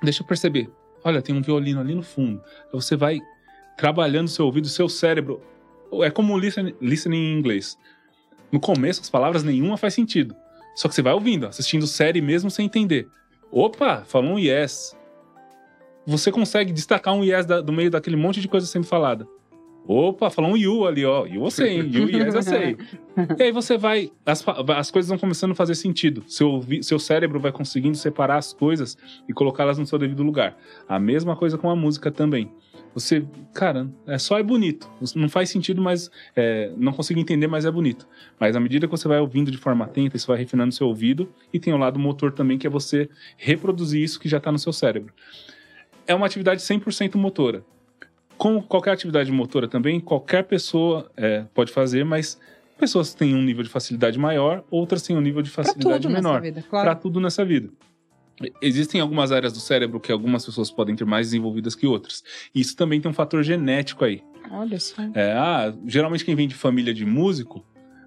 Speaker 4: Deixa eu perceber. Olha, tem um violino ali no fundo. Você vai trabalhando seu ouvido, seu cérebro. É como listen, listening em inglês. No começo, as palavras nenhuma faz sentido. Só que você vai ouvindo, assistindo série mesmo sem entender. Opa, falou um yes. Você consegue destacar um yes da- do meio daquele monte de coisa sendo falada. Opa, falou um you ali, ó. You eu sei, hein? You yes eu sei. [LAUGHS] E aí você vai. As, as coisas vão começando a fazer sentido. Seu, seu cérebro vai conseguindo separar as coisas e colocá-las no seu devido lugar. A mesma coisa com a música também. Você, cara, é só é bonito. Não faz sentido, mas é, não consigo entender, mas é bonito. Mas à medida que você vai ouvindo de forma atenta, isso vai refinando seu ouvido e tem o lado motor também, que é você reproduzir isso que já está no seu cérebro. É uma atividade 100% motora. Como qualquer atividade motora também, qualquer pessoa é, pode fazer, mas pessoas têm um nível de facilidade maior, outras têm um nível de facilidade
Speaker 3: tudo
Speaker 4: menor
Speaker 3: nessa vida,
Speaker 4: para
Speaker 3: claro.
Speaker 4: tudo nessa vida. Existem algumas áreas do cérebro que algumas pessoas podem ter mais desenvolvidas que outras. Isso também tem um fator genético aí.
Speaker 3: Olha só.
Speaker 4: É, ah, geralmente quem vem de família de músico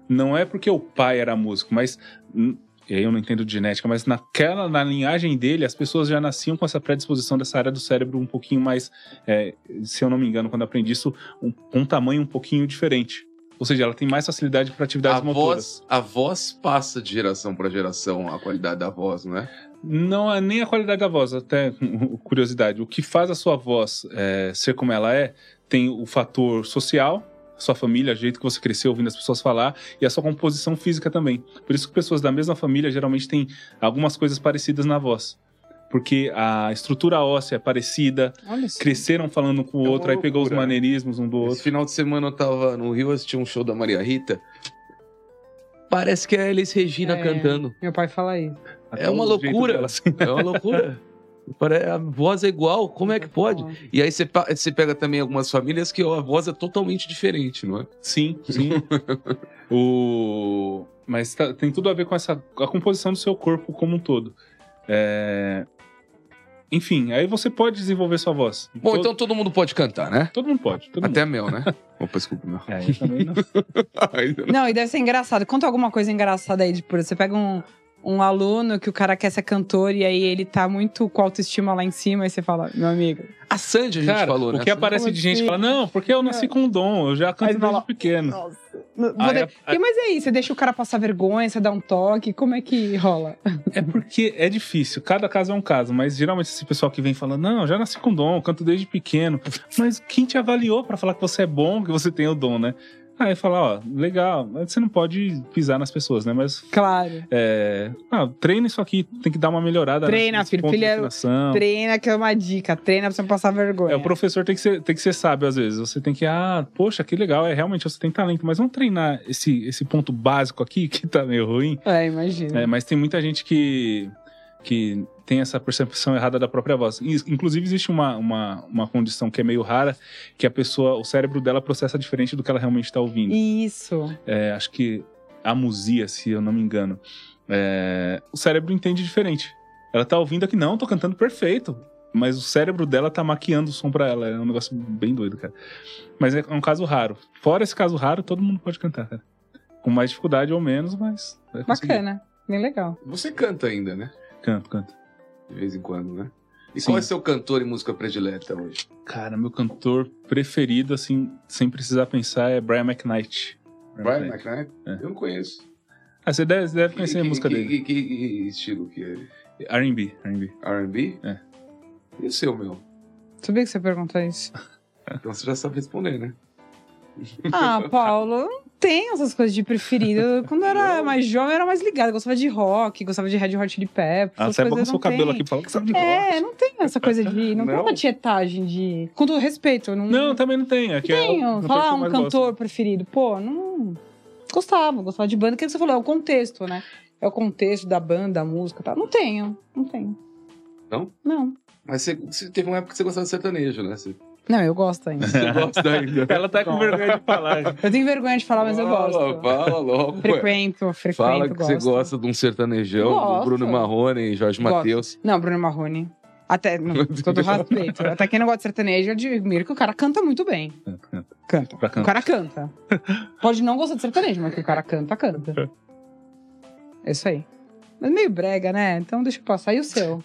Speaker 4: não é porque o pai era músico, mas e aí eu não entendo de genética, mas naquela na linhagem dele as pessoas já nasciam com essa predisposição dessa área do cérebro um pouquinho mais, é, se eu não me engano, quando aprendi isso, um, um tamanho um pouquinho diferente. Ou seja, ela tem mais facilidade para atividades
Speaker 2: A
Speaker 4: motoras.
Speaker 2: voz, a voz passa de geração para geração a qualidade da voz, não é?
Speaker 4: Não é nem a qualidade da voz, até [LAUGHS] curiosidade. O que faz a sua voz é, ser como ela é, tem o fator social, sua família, o jeito que você cresceu ouvindo as pessoas falar, e a sua composição física também. Por isso que pessoas da mesma família geralmente têm algumas coisas parecidas na voz. Porque a estrutura óssea é parecida, cresceram falando com o
Speaker 2: É uma
Speaker 4: outro, aí pegou os
Speaker 2: né?
Speaker 4: maneirismos um do
Speaker 2: Esse
Speaker 4: outro.
Speaker 2: final de semana eu tava no Rio assisti um show da Maria Rita. Parece que é a Elis Regina
Speaker 3: É.
Speaker 2: cantando.
Speaker 3: Meu pai fala isso.
Speaker 4: Até
Speaker 2: É uma
Speaker 4: o jeito
Speaker 2: loucura.
Speaker 4: dela, assim.
Speaker 2: É uma loucura. [LAUGHS] A voz é igual, como é que pode? E aí você você pega também algumas famílias que a voz é totalmente diferente, não é?
Speaker 4: Sim, sim. [LAUGHS] o... Mas tá- tem tudo a ver com essa a composição do seu corpo como um todo. É, Enfim, aí você pode desenvolver sua voz.
Speaker 2: Bom,
Speaker 4: Todo-
Speaker 2: então todo mundo pode cantar, né?
Speaker 4: Todo mundo pode. Todo
Speaker 2: Até Mel, né? [LAUGHS] Opa, desculpa,
Speaker 4: mundo. É, eu também não. [LAUGHS]
Speaker 2: Não.
Speaker 3: E deve ser engraçado. Conta alguma coisa engraçada aí. Tipo, você pega um, um aluno que o cara quer ser cantor e aí ele tá muito com autoestima lá em cima e você fala, meu amigo.
Speaker 2: A Sandy a gente
Speaker 4: Cara,
Speaker 2: falou, né?
Speaker 4: o que aparece de gente que fala, não, porque eu nasci com um dom, eu já canto desde
Speaker 3: fala,
Speaker 4: pequeno.
Speaker 3: Nossa. E, mas é isso, você deixa o cara passar vergonha, você dá um toque, como é que rola?
Speaker 4: É porque é difícil, cada caso é um caso, mas geralmente esse pessoal que vem falando, não, eu já nasci com dom, eu canto desde pequeno. Mas quem te avaliou pra falar que você é bom, que você tem o dom, né? Aí fala, ó, legal, você não pode pisar nas pessoas, né? Mas
Speaker 3: Claro.
Speaker 4: é, ah, treina isso aqui, tem que dar uma melhorada.
Speaker 3: Treina,
Speaker 4: nesse
Speaker 3: filho, filho, é-. Treina, que é uma dica. Treina pra você não passar vergonha.
Speaker 4: É, o professor tem que, ser, tem que ser sábio às vezes. Você tem que, ah, poxa, que legal, é realmente você tem talento, mas vamos treinar esse, esse ponto básico aqui [LAUGHS] que tá meio ruim.
Speaker 3: É, imagina.
Speaker 4: É, mas tem muita gente que, que tem essa percepção errada da própria voz. In- Inclusive, existe uma, uma, uma condição que é meio rara, que a pessoa, o cérebro dela processa diferente do que ela realmente está ouvindo.
Speaker 3: Isso.
Speaker 4: É, acho que a musia, se eu não me engano, é, o cérebro entende diferente. Ela tá ouvindo aqui, não, tô cantando perfeito. Mas o cérebro dela tá maquiando o som pra ela. É um negócio bem doido, cara. Mas é um caso raro. Fora esse caso raro, todo mundo pode cantar, cara. Com mais dificuldade ou menos, mas.
Speaker 3: Bacana. Bem legal.
Speaker 2: Você canta ainda, né?
Speaker 4: Canto, canto.
Speaker 2: De vez em quando, né? E
Speaker 4: Sim.
Speaker 2: qual é seu cantor e música predileta hoje?
Speaker 4: Cara, meu cantor preferido, assim, sem precisar pensar, é Brian McKnight.
Speaker 2: Brian McKnight?
Speaker 4: É.
Speaker 2: Eu não conheço.
Speaker 4: Ah, você deve, deve conhecer a
Speaker 2: Que-
Speaker 4: música
Speaker 2: que,
Speaker 4: dele.
Speaker 2: Que, que- que estilo que é?
Speaker 4: R&B, R&B.
Speaker 2: R&B?
Speaker 4: É.
Speaker 2: E o seu, meu?
Speaker 3: Sabia que você perguntou isso? [LAUGHS]
Speaker 2: Então você já sabe responder, né?
Speaker 3: Ah, [LAUGHS] Paulo, tenho essas coisas de preferido. [LAUGHS] Quando eu era mais jovem, eu era mais ligada. Eu gostava de rock, gostava de Red Hot Chili Peppers.
Speaker 4: Ah, você é bom
Speaker 3: coisas
Speaker 4: com seu
Speaker 3: eu não
Speaker 4: cabelo aqui, fala que sabe de
Speaker 3: É,
Speaker 4: rock.
Speaker 3: não tem essa coisa de. [LAUGHS] Não, tem
Speaker 2: Não?
Speaker 3: uma tietagem de. Com todo respeito, eu não.
Speaker 4: Não, também não tem. Aqui é
Speaker 3: tenho. Falar um cantor
Speaker 4: gosto.
Speaker 3: preferido. Pô, não. Gostava, gostava de banda. O que você falou? É o contexto, né? É o contexto da banda, da música e tal. Não tenho, não tenho.
Speaker 2: Não?
Speaker 3: Não.
Speaker 2: Mas você, você teve uma época que você gostava de sertanejo, né? Você,
Speaker 3: Não, eu gosto ainda. [LAUGHS]
Speaker 2: você gosta ainda.
Speaker 4: Ela tá com vergonha de falar. [LAUGHS]
Speaker 3: Eu tenho vergonha de falar, mas eu gosto.
Speaker 2: Fala logo.
Speaker 3: Frequento, frequento,
Speaker 2: Fala que
Speaker 3: gosto.
Speaker 2: você gosta de um sertanejão, do
Speaker 3: Gosto.
Speaker 2: Bruno Marrone, Jorge
Speaker 3: Gosto.
Speaker 2: Matheus.
Speaker 3: Não, Bruno Marrone. Até, não, todo respeito. Até quem não gosta de sertanejo, eu admiro que o cara canta muito bem. Canta.
Speaker 4: Pra cantar.
Speaker 3: O cara canta. Pode não gostar de sertanejo, mas que o cara canta, canta. É isso aí. Mas meio brega, né? Então deixa eu passar. E o seu?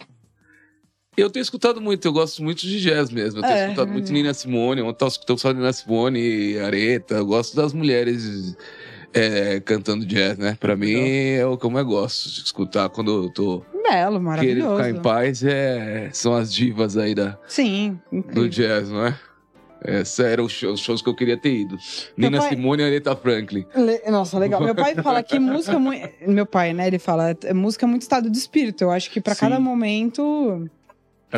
Speaker 2: Eu tenho escutado muito, eu gosto muito de jazz mesmo. Eu tenho
Speaker 3: É,
Speaker 2: escutado
Speaker 3: é.
Speaker 2: muito Nina Simone, ontem eu escutando só Nina Simone, Areta. Eu gosto das mulheres é, cantando jazz, né? Pra mim é o que eu mais gosto de escutar quando eu tô
Speaker 3: Belo,
Speaker 2: querendo
Speaker 3: maravilhoso.
Speaker 2: ficar em paz. É, são as divas aí da,
Speaker 3: Sim,
Speaker 2: do
Speaker 3: incrível.
Speaker 2: jazz, não é? Esses eram os shows, os shows que eu queria ter ido.
Speaker 3: Meu
Speaker 2: Nina
Speaker 3: pai-
Speaker 2: Simone e Aretha Franklin.
Speaker 3: Le- Nossa, legal. Meu pai [LAUGHS] fala que música é muito. Meu pai, né? Ele fala, é- música é muito estado de espírito. Eu acho que pra
Speaker 4: Sim.
Speaker 3: cada momento.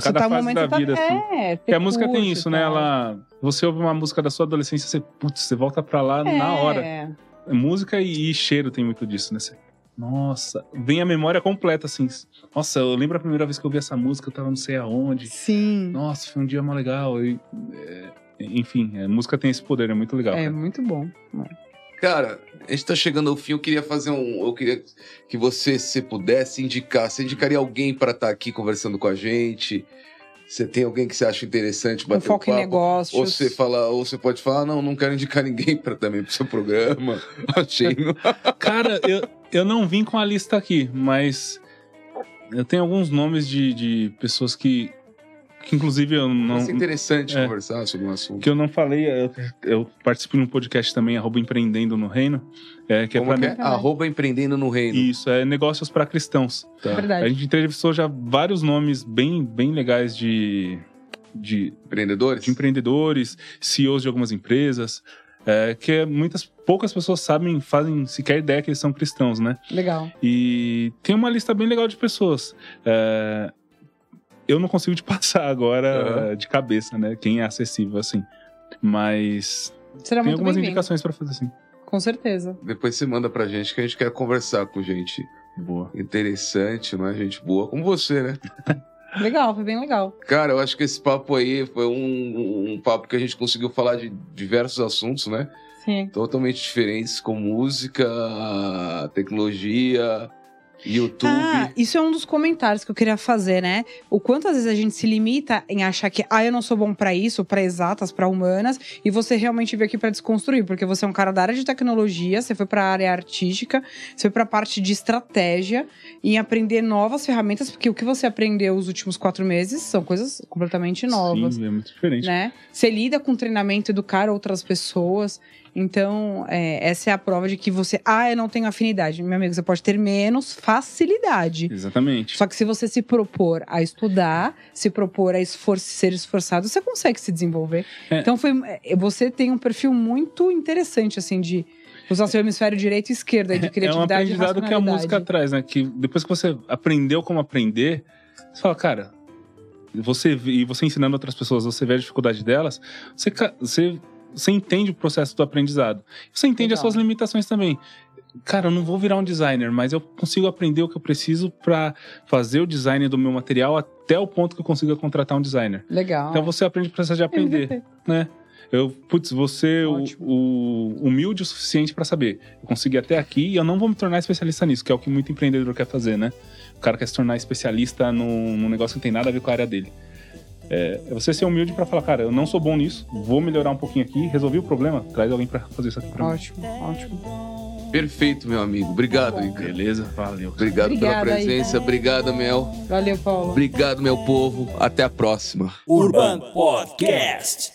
Speaker 3: Você
Speaker 4: cada
Speaker 3: tá
Speaker 4: fase da
Speaker 3: tá-
Speaker 4: vida, assim.
Speaker 3: É,
Speaker 4: Porque a música tem
Speaker 3: curte
Speaker 4: isso,
Speaker 3: e
Speaker 4: né? Ela. Você ouve uma música da sua adolescência, você, putz, você volta pra lá na hora.
Speaker 3: É.
Speaker 4: Música e, e cheiro tem muito disso, né? Você- Nossa, vem a memória completa, assim. Nossa, eu lembro a primeira vez que eu ouvi essa música, eu tava não sei aonde.
Speaker 3: Sim.
Speaker 4: Nossa, foi um dia mó legal. E, é, enfim, a música tem esse poder, é muito legal.
Speaker 3: É
Speaker 4: cara.
Speaker 3: muito bom.
Speaker 2: Cara, a gente tá chegando ao fim. Eu queria fazer um. Eu queria que você, se pudesse, indicar. Você indicaria alguém para estar aqui conversando com a gente? Você tem alguém que você acha interessante bater
Speaker 3: foco
Speaker 2: um
Speaker 3: em
Speaker 2: papo?
Speaker 3: negócios.
Speaker 2: Ou você fala, ou você pode falar, não, não quero indicar ninguém para também pro seu programa. [LAUGHS] Achei.
Speaker 4: Cara, eu, eu não vim com a lista aqui, mas eu tenho alguns nomes de, de pessoas que, que inclusive eu não.
Speaker 2: Ser interessante
Speaker 4: é.
Speaker 2: conversar sobre um assunto.
Speaker 4: Que eu não falei, eu, eu participo de um podcast também, arroba Empreendendo no Reino, é, que é
Speaker 2: Como
Speaker 4: pra.
Speaker 2: que é? Arroba empreendendo no reino.
Speaker 4: Isso, é negócios para cristãos.
Speaker 2: Tá.
Speaker 3: É verdade.
Speaker 4: A gente entrevistou já vários nomes bem, bem legais de, de,
Speaker 2: Empreendedores?
Speaker 4: de empreendedores, CEOs de algumas empresas, é, que é- muitas poucas pessoas sabem, fazem sequer ideia que eles são cristãos, né?
Speaker 3: Legal.
Speaker 4: E tem uma lista bem legal de pessoas. É, eu não consigo te [LAUGHS] passar agora é, de cabeça, né? Quem é acessível assim. Mas
Speaker 3: Será
Speaker 4: tem
Speaker 3: muito
Speaker 4: algumas indicações para fazer assim.
Speaker 3: Com certeza.
Speaker 2: Depois você manda pra gente que a gente quer conversar com gente
Speaker 4: Boa.
Speaker 2: interessante, não é? Gente boa, como você, né?
Speaker 3: Legal, foi bem legal.
Speaker 2: Cara, eu acho que esse papo aí foi um, um papo que a gente conseguiu falar de diversos assuntos, né?
Speaker 3: Sim.
Speaker 2: Totalmente diferentes, com música, tecnologia, YouTube.
Speaker 3: Ah, isso é um dos comentários que eu queria fazer, né? O quanto às vezes a gente se limita em achar que, ah, eu não sou bom pra isso, pra exatas, pra humanas, e você realmente veio aqui pra desconstruir, porque você é um cara da área de tecnologia, você foi pra área artística, você foi pra parte de estratégia e aprender novas ferramentas, porque o que você aprendeu os últimos quatro meses são coisas completamente novas.
Speaker 4: Sim, é muito diferente.
Speaker 3: Né? Você lida com treinamento, educar outras pessoas. Então, é, essa é a prova de que você, ah, eu não tenho afinidade. Meu amigo, você pode ter menos facilidade.
Speaker 4: Exatamente.
Speaker 3: Só que se você se propor a estudar, se propor a esfor ser esforçado, você consegue se desenvolver.
Speaker 4: É.
Speaker 3: Então, foi, é, você tem um perfil muito interessante, assim, de usar seu hemisfério direito e esquerdo, de
Speaker 4: É um
Speaker 3: criatividade e
Speaker 4: aprendizado que a música traz, né? Que depois que você aprendeu como aprender, você fala, cara, você e você ensinando outras pessoas, você vê a dificuldade delas, você, você, você entende o processo do aprendizado. Você entende as
Speaker 3: Legal.
Speaker 4: suas limitações também. Cara, eu não vou virar um designer, mas eu consigo aprender o que eu preciso para fazer o design do meu material até o ponto que eu consiga contratar um designer.
Speaker 3: Legal.
Speaker 4: Então você aprende o processo de aprender
Speaker 3: MVP.
Speaker 4: né? Eu, putz, você o, o humilde o suficiente pra saber. Eu consegui até aqui e eu não vou me tornar especialista nisso, que é o que muito empreendedor quer fazer, né? O cara quer se tornar especialista num, num negócio que não tem nada a ver com a área dele. É, você ser humilde pra falar, cara, eu não sou bom nisso, vou melhorar um pouquinho aqui, resolvi o problema, traz alguém pra fazer isso aqui pra mim.
Speaker 3: Ótimo, ótimo.
Speaker 2: Perfeito, meu amigo. Obrigado, Ica.
Speaker 4: Beleza? Valeu.
Speaker 2: Obrigado pela
Speaker 3: Obrigada,
Speaker 2: presença. Obrigado, Mel.
Speaker 3: Valeu, Paulo.
Speaker 2: Obrigado, meu povo. Até a próxima.
Speaker 1: Urban Podcast.